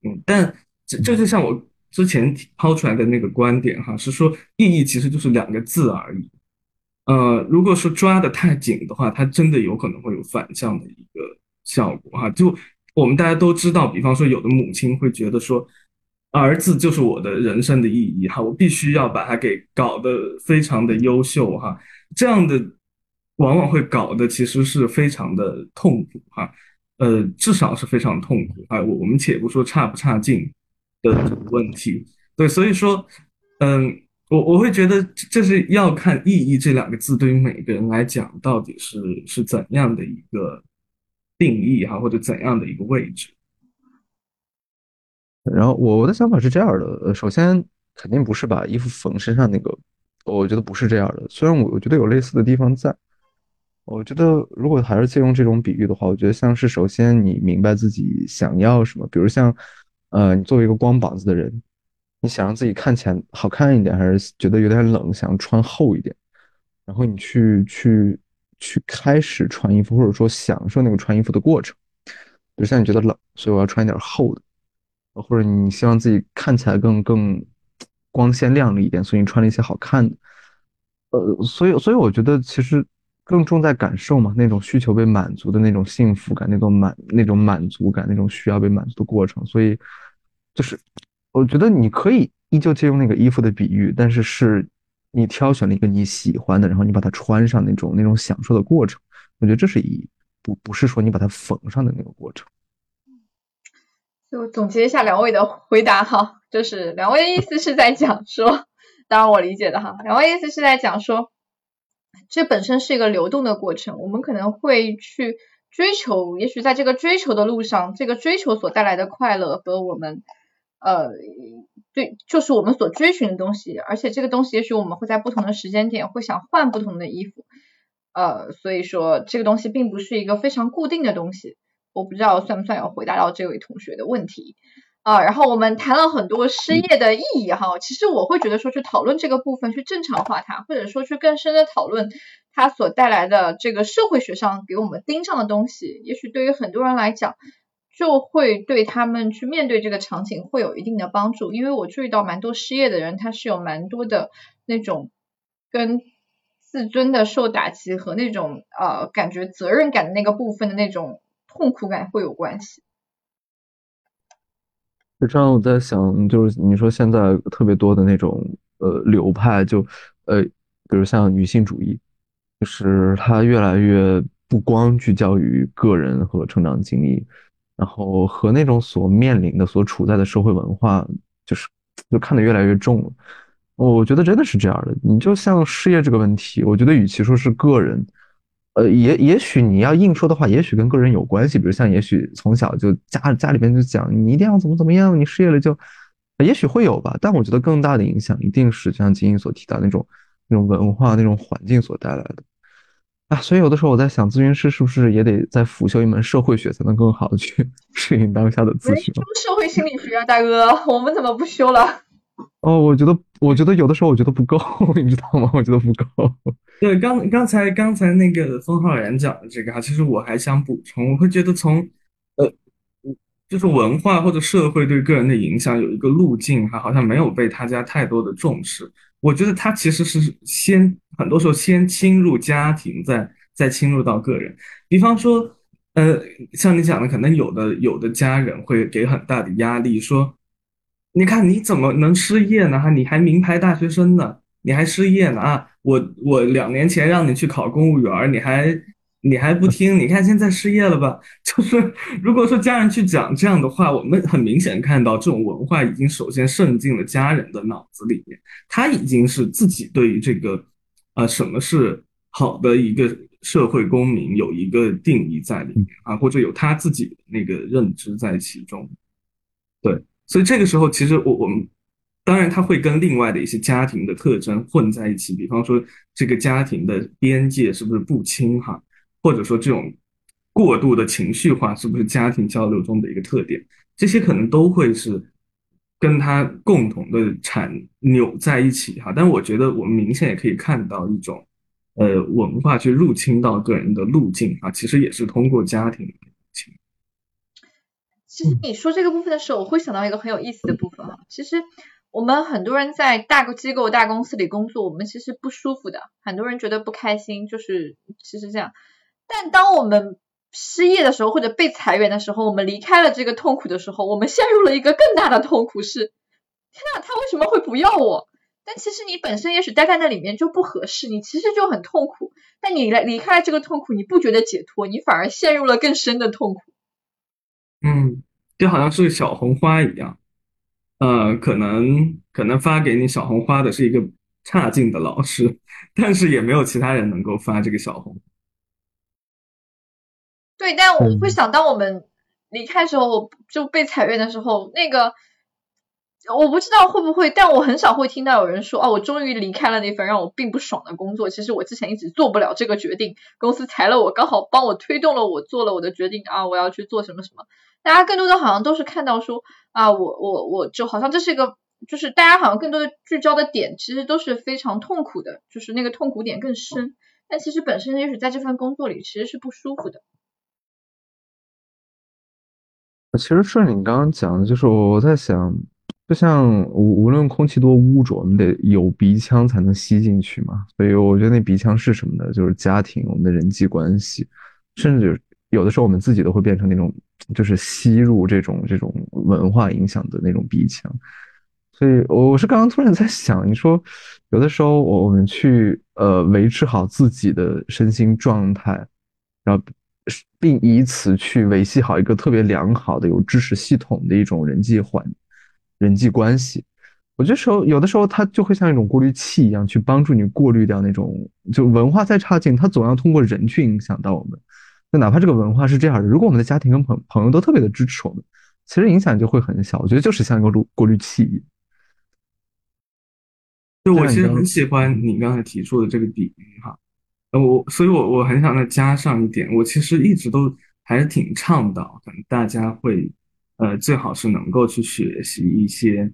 嗯，但这这就像我之前抛出来的那个观点哈，是说意义其实就是两个字而已。呃，如果说抓的太紧的话，它真的有可能会有反向的一个效果哈。就我们大家都知道，比方说有的母亲会觉得说。儿子就是我的人生的意义哈，我必须要把他给搞得非常的优秀哈，这样的往往会搞得其实是非常的痛苦哈，呃，至少是非常痛苦啊。我我们且不说差不差劲的问题，对，所以说，嗯，我我会觉得这是要看意义这两个字对于每个人来讲到底是是怎样的一个定义哈，或者怎样的一个位置。然后我我的想法是这样的，首先肯定不是把衣服缝身上那个，我觉得不是这样的。虽然我我觉得有类似的地方在，我觉得如果还是借用这种比喻的话，我觉得像是首先你明白自己想要什么，比如像，呃，你作为一个光膀子的人，你想让自己看起来好看一点，还是觉得有点冷，想穿厚一点，然后你去去去开始穿衣服，或者说享受那个穿衣服的过程。比如像你觉得冷，所以我要穿一点厚的。或者你希望自己看起来更更光鲜亮丽一点，所以你穿了一些好看的。呃，所以所以我觉得其实更重在感受嘛，那种需求被满足的那种幸福感，那种满那种满足感，那种需要被满足的过程。所以就是我觉得你可以依旧借用那个衣服的比喻，但是是你挑选了一个你喜欢的，然后你把它穿上那种那种享受的过程。我觉得这是一不不是说你把它缝上的那个过程。就总结一下两位的回答哈，就是两位的意思是在讲说。当然我理解的哈，两位意思是在讲说，这本身是一个流动的过程，我们可能会去追求，也许在这个追求的路上，这个追求所带来的快乐和我们呃，对，就是我们所追寻的东西，而且这个东西也许我们会在不同的时间点会想换不同的衣服，呃，所以说这个东西并不是一个非常固定的东西，我不知道算不算有回答到这位同学的问题。啊，然后我们谈了很多失业的意义哈，其实我会觉得说去讨论这个部分，去正常化它，或者说去更深的讨论它所带来的这个社会学上给我们盯上的东西，也许对于很多人来讲，就会对他们去面对这个场景会有一定的帮助，因为我注意到蛮多失业的人，他是有蛮多的那种跟自尊的受打击和那种呃感觉责任感的那个部分的那种痛苦感会有关系。就这样我在想，就是你说现在特别多的那种呃流派，就呃，比如像女性主义，就是它越来越不光聚焦于个人和成长经历，然后和那种所面临的、所处在的社会文化，就是就看得越来越重了。我觉得真的是这样的。你就像失业这个问题，我觉得与其说是个人。呃，也也许你要硬说的话，也许跟个人有关系。比如像，也许从小就家家里边就讲你一定要怎么怎么样，你失业了就，也许会有吧。但我觉得更大的影响一定是像金英所提到那种那种文化、那种环境所带来的啊。所以有的时候我在想，咨询师是不是也得再辅修一门社会学，才能更好的去 适应当下的咨询？社会心理学啊，大哥，我们怎么不修了？哦，我觉得，我觉得有的时候我觉得不够，你知道吗？我觉得不够。对，刚刚才刚才那个封浩然讲的这个哈，其实我还想补充，我会觉得从呃，就是文化或者社会对个人的影响有一个路径哈，好像没有被大家太多的重视。我觉得他其实是先很多时候先侵入家庭，再再侵入到个人。比方说，呃，像你讲的，可能有的有的家人会给很大的压力，说。你看你怎么能失业呢？哈，你还名牌大学生呢，你还失业呢啊！我我两年前让你去考公务员，你还你还不听？你看现在失业了吧？就是如果说家人去讲这样的话，我们很明显看到这种文化已经首先渗进了家人的脑子里面，他已经是自己对于这个啊什么是好的一个社会公民有一个定义在里面啊，或者有他自己那个认知在其中，对。所以这个时候，其实我我们当然他会跟另外的一些家庭的特征混在一起，比方说这个家庭的边界是不是不清哈，或者说这种过度的情绪化是不是家庭交流中的一个特点，这些可能都会是跟他共同的产扭在一起哈。但我觉得我们明显也可以看到一种呃文化去入侵到个人的路径啊，其实也是通过家庭。其实你说这个部分的时候，我会想到一个很有意思的部分哈。其实我们很多人在大机构、大公司里工作，我们其实不舒服的，很多人觉得不开心，就是其实这样。但当我们失业的时候，或者被裁员的时候，我们离开了这个痛苦的时候，我们陷入了一个更大的痛苦，是天呐，他为什么会不要我？但其实你本身也许待在那里面就不合适，你其实就很痛苦。但你来离开了这个痛苦，你不觉得解脱，你反而陷入了更深的痛苦。嗯，就好像是小红花一样，呃，可能可能发给你小红花的是一个差劲的老师，但是也没有其他人能够发这个小红。对，但我会想当我们离开时候就被裁员的时候，那个。我不知道会不会，但我很少会听到有人说，哦，我终于离开了那份让我并不爽的工作。其实我之前一直做不了这个决定，公司裁了我，刚好帮我推动了我做了我的决定啊，我要去做什么什么。大家更多的好像都是看到说，啊，我我我就好像这是一个，就是大家好像更多的聚焦的点，其实都是非常痛苦的，就是那个痛苦点更深。但其实本身也许在这份工作里其实是不舒服的。其实顺你刚刚讲的，就是我在想。就像无无论空气多污浊，我们得有鼻腔才能吸进去嘛。所以我觉得那鼻腔是什么呢？就是家庭，我们的人际关系，甚至有的时候我们自己都会变成那种，就是吸入这种这种文化影响的那种鼻腔。所以，我是刚刚突然在想，你说有的时候我我们去呃维持好自己的身心状态，然后并以此去维系好一个特别良好的有知识系统的一种人际环人际关系。我觉得时候有的时候它就会像一种过滤器一样，去帮助你过滤掉那种就文化再差劲，它总要通过人去影响到我们。那哪怕这个文化是这样的，如果我们的家庭跟朋朋友都特别的支持我们，其实影响就会很小。我觉得就是像一个过过滤器一样。就我其实很喜欢你刚才提出的这个比喻哈，我所以，我我很想再加上一点，我其实一直都还是挺倡导，可能大家会，呃，最好是能够去学习一些，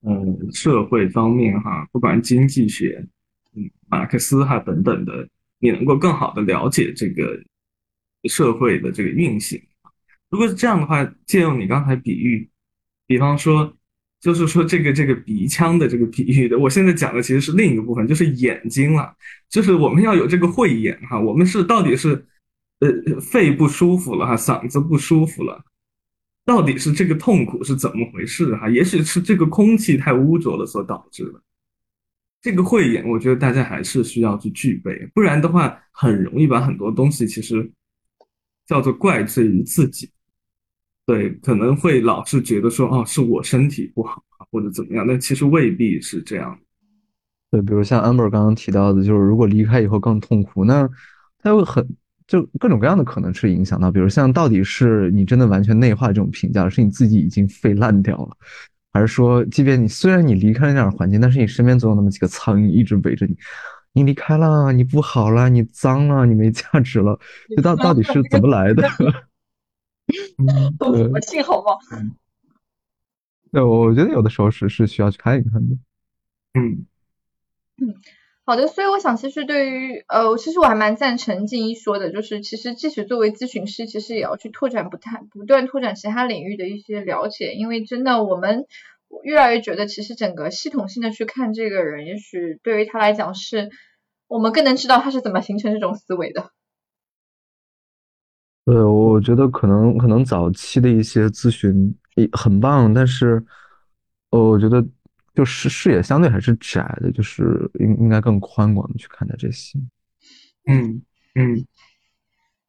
呃，社会方面哈，不管经济学，嗯，马克思哈等等的，你能够更好的了解这个社会的这个运行。如果是这样的话，借用你刚才比喻，比方说。就是说，这个这个鼻腔的这个比喻的，我现在讲的其实是另一个部分，就是眼睛了。就是我们要有这个慧眼哈，我们是到底是呃肺不舒服了哈，嗓子不舒服了，到底是这个痛苦是怎么回事哈？也许是这个空气太污浊了所导致的。这个慧眼，我觉得大家还是需要去具备，不然的话，很容易把很多东西其实叫做怪罪于自己。对，可能会老是觉得说，哦，是我身体不好或者怎么样，但其实未必是这样。对，比如像 Amber 刚刚提到的，就是如果离开以后更痛苦，那它会很就各种各样的可能是影响到，比如像到底是你真的完全内化这种评价，是你自己已经废烂掉了，还是说，即便你虽然你离开了那样的环境，但是你身边总有那么几个苍蝇一直围着你，你离开了，你不好了，你脏了，你没价值了，这到到底是怎么来的？我幸好吗？对，我觉得有的时候是是需要去看一看的。嗯嗯，好的。所以我想，其实对于呃，其实我还蛮赞成静一说的，就是其实即使作为咨询师，其实也要去拓展不太不断拓展其他领域的一些了解，因为真的我们越来越觉得，其实整个系统性的去看这个人，也许对于他来讲，是我们更能知道他是怎么形成这种思维的。对，我觉得可能可能早期的一些咨询也很棒，但是，呃，我觉得就是视野相对还是窄的，就是应应该更宽广的去看待这些。嗯嗯。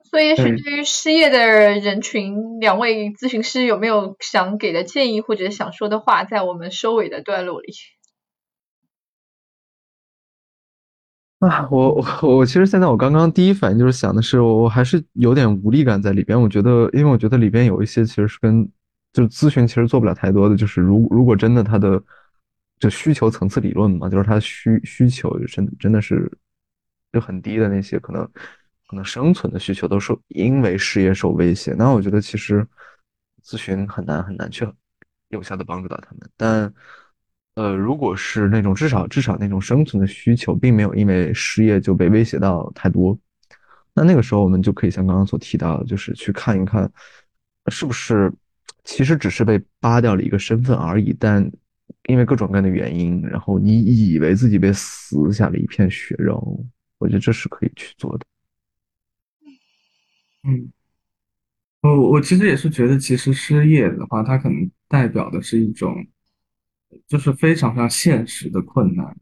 所以，是对于失业的人群，两位咨询师有没有想给的建议或者想说的话，在我们收尾的段落里？啊，我我我其实现在我刚刚第一反应就是想的是，我还是有点无力感在里边。我觉得，因为我觉得里边有一些其实是跟就是咨询其实做不了太多的，就是如如果真的他的就需求层次理论嘛，就是他需需求真真的是就很低的那些可能可能生存的需求都受因为事业受威胁，那我觉得其实咨询很难很难去有效的帮助到他们，但。呃，如果是那种至少至少那种生存的需求，并没有因为失业就被威胁到太多，那那个时候我们就可以像刚刚所提到的，就是去看一看，是不是其实只是被扒掉了一个身份而已，但因为各种各样的原因，然后你以为自己被撕下了一片血肉，我觉得这是可以去做的。嗯，我我其实也是觉得，其实失业的话，它可能代表的是一种。就是非常非常现实的困难，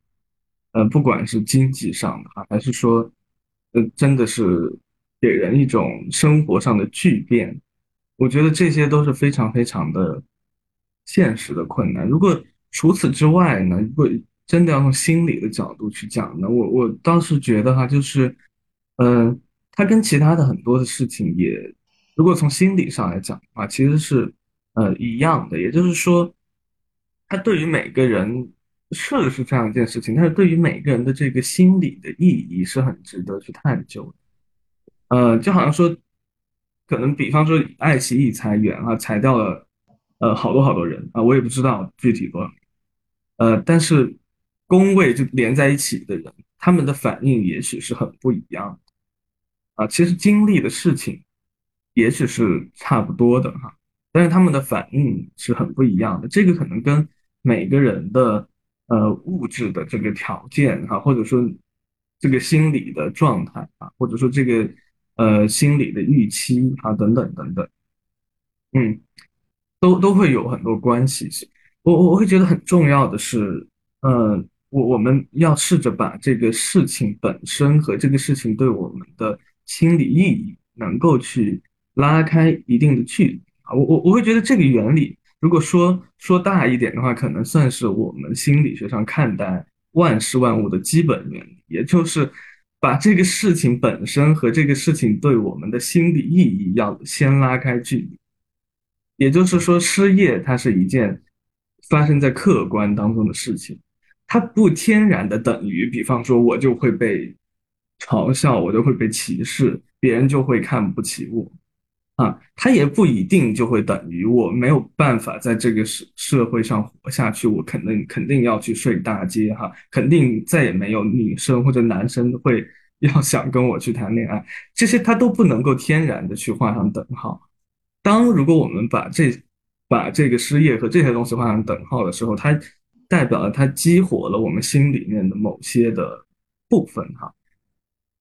呃，不管是经济上的，还是说，呃，真的是给人一种生活上的巨变，我觉得这些都是非常非常的现实的困难。如果除此之外呢，如果真的要从心理的角度去讲呢，我我倒是觉得哈，就是，嗯，它跟其他的很多的事情也，如果从心理上来讲的话，其实是呃一样的，也就是说。它对于每个人是是这样一件事情，但是对于每个人的这个心理的意义是很值得去探究的。呃，就好像说，可能比方说爱奇艺裁员啊，裁掉了呃好多好多人啊，我也不知道具体多少，呃，但是工位就连在一起的人，他们的反应也许是很不一样啊。其实经历的事情也许是差不多的哈，但是他们的反应是很不一样的。这个可能跟每个人的呃物质的这个条件哈，或者说这个心理的状态啊，或者说这个呃心理的预期啊等等等等，嗯，都都会有很多关系。我我我会觉得很重要的是，呃，我我们要试着把这个事情本身和这个事情对我们的心理意义能够去拉开一定的距离啊。我我我会觉得这个原理。如果说说大一点的话，可能算是我们心理学上看待万事万物的基本原理，也就是把这个事情本身和这个事情对我们的心理意义要先拉开距离。也就是说，失业它是一件发生在客观当中的事情，它不天然的等于，比方说我就会被嘲笑，我就会被歧视，别人就会看不起我。啊，它也不一定就会等于我没有办法在这个社社会上活下去，我肯定肯定要去睡大街哈，肯定再也没有女生或者男生会要想跟我去谈恋爱，这些它都不能够天然的去画上等号。当如果我们把这把这个失业和这些东西画上等号的时候，它代表了它激活了我们心里面的某些的部分哈，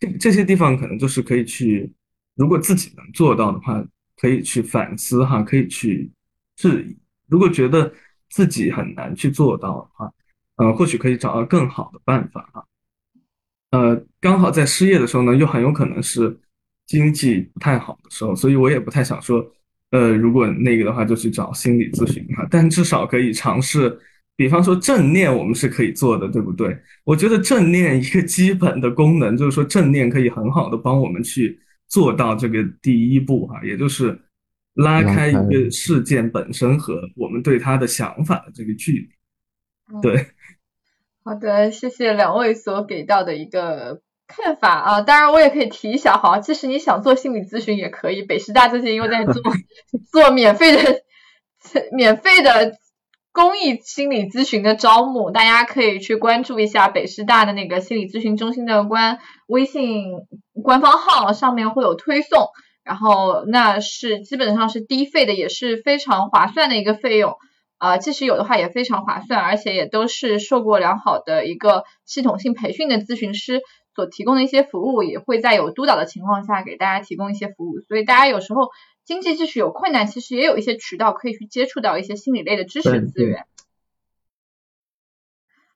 这这些地方可能就是可以去。如果自己能做到的话，可以去反思哈，可以去质疑。如果觉得自己很难去做到的话，呃，或许可以找到更好的办法哈。呃，刚好在失业的时候呢，又很有可能是经济不太好的时候，所以我也不太想说，呃，如果那个的话就去找心理咨询哈。但至少可以尝试，比方说正念，我们是可以做的，对不对？我觉得正念一个基本的功能就是说，正念可以很好的帮我们去。做到这个第一步哈，也就是拉开一个事件本身和我们对他的想法的这个距离。对，好的，谢谢两位所给到的一个看法啊。当然，我也可以提一下哈，其实你想做心理咨询也可以。北师大最近又在做 做免费的免费的。公益心理咨询的招募，大家可以去关注一下北师大的那个心理咨询中心的官微信官方号，上面会有推送。然后那是基本上是低费的，也是非常划算的一个费用。啊，即使有的话也非常划算，而且也都是受过良好的一个系统性培训的咨询师所提供的一些服务，也会在有督导的情况下给大家提供一些服务。所以大家有时候。经济即使有困难，其实也有一些渠道可以去接触到一些心理类的知识资源。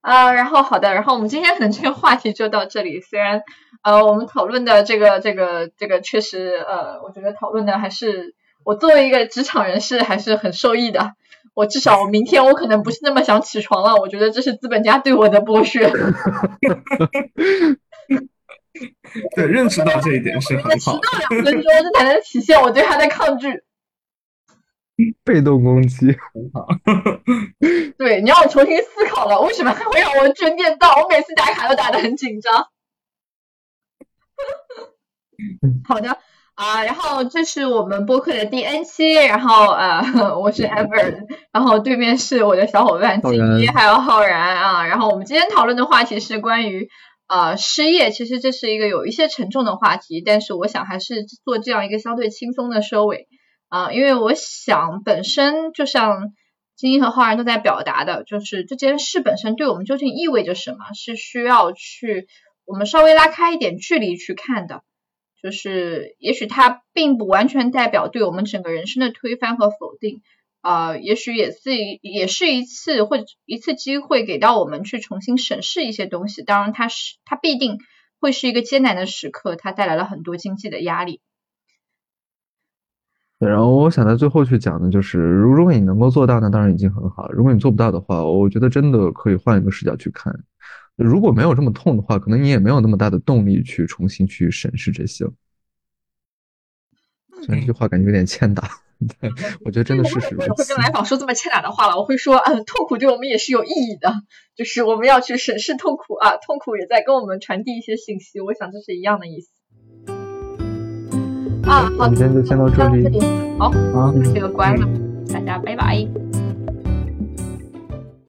啊，然后好的，然后我们今天可能这个话题就到这里。虽然呃，我们讨论的这个这个这个确实呃，我觉得讨论的还是我作为一个职场人士还是很受益的。我至少明天我可能不是那么想起床了。我觉得这是资本家对我的剥削。对，认识到这一点是很好。迟到两分钟，这才能体现我对他的抗拒。被动攻击，很好。对，你让我重新思考了，为什么他会让我捐电到？我每次打卡都打的很紧张。好的啊，然后这是我们播客的第 N 期，然后呃，我是 Ever，然后对面是我的小伙伴锦衣还有浩然啊，然后我们今天讨论的话题是关于。呃，失业其实这是一个有一些沉重的话题，但是我想还是做这样一个相对轻松的收尾啊，因为我想本身就像金英和浩然都在表达的，就是这件事本身对我们究竟意味着什么，是需要去我们稍微拉开一点距离去看的，就是也许它并不完全代表对我们整个人生的推翻和否定。呃，也许也是也是一次或者一次机会，给到我们去重新审视一些东西。当然，它是它必定会是一个艰难的时刻，它带来了很多经济的压力。对，然后我想在最后去讲的就是，如如果你能够做到，那当然已经很好了。如果你做不到的话，我觉得真的可以换一个视角去看。如果没有这么痛的话，可能你也没有那么大的动力去重新去审视这些。虽然这句话感觉有点欠打。对，我觉得真的是。我会跟来访说这么欠打的话了，我会说，嗯，痛苦对我们也是有意义的，就是我们要去审视痛苦啊，痛苦也在跟我们传递一些信息，我想这是一样的意思。啊，好，今天就先到这里，好，好，这个关了，大家拜拜。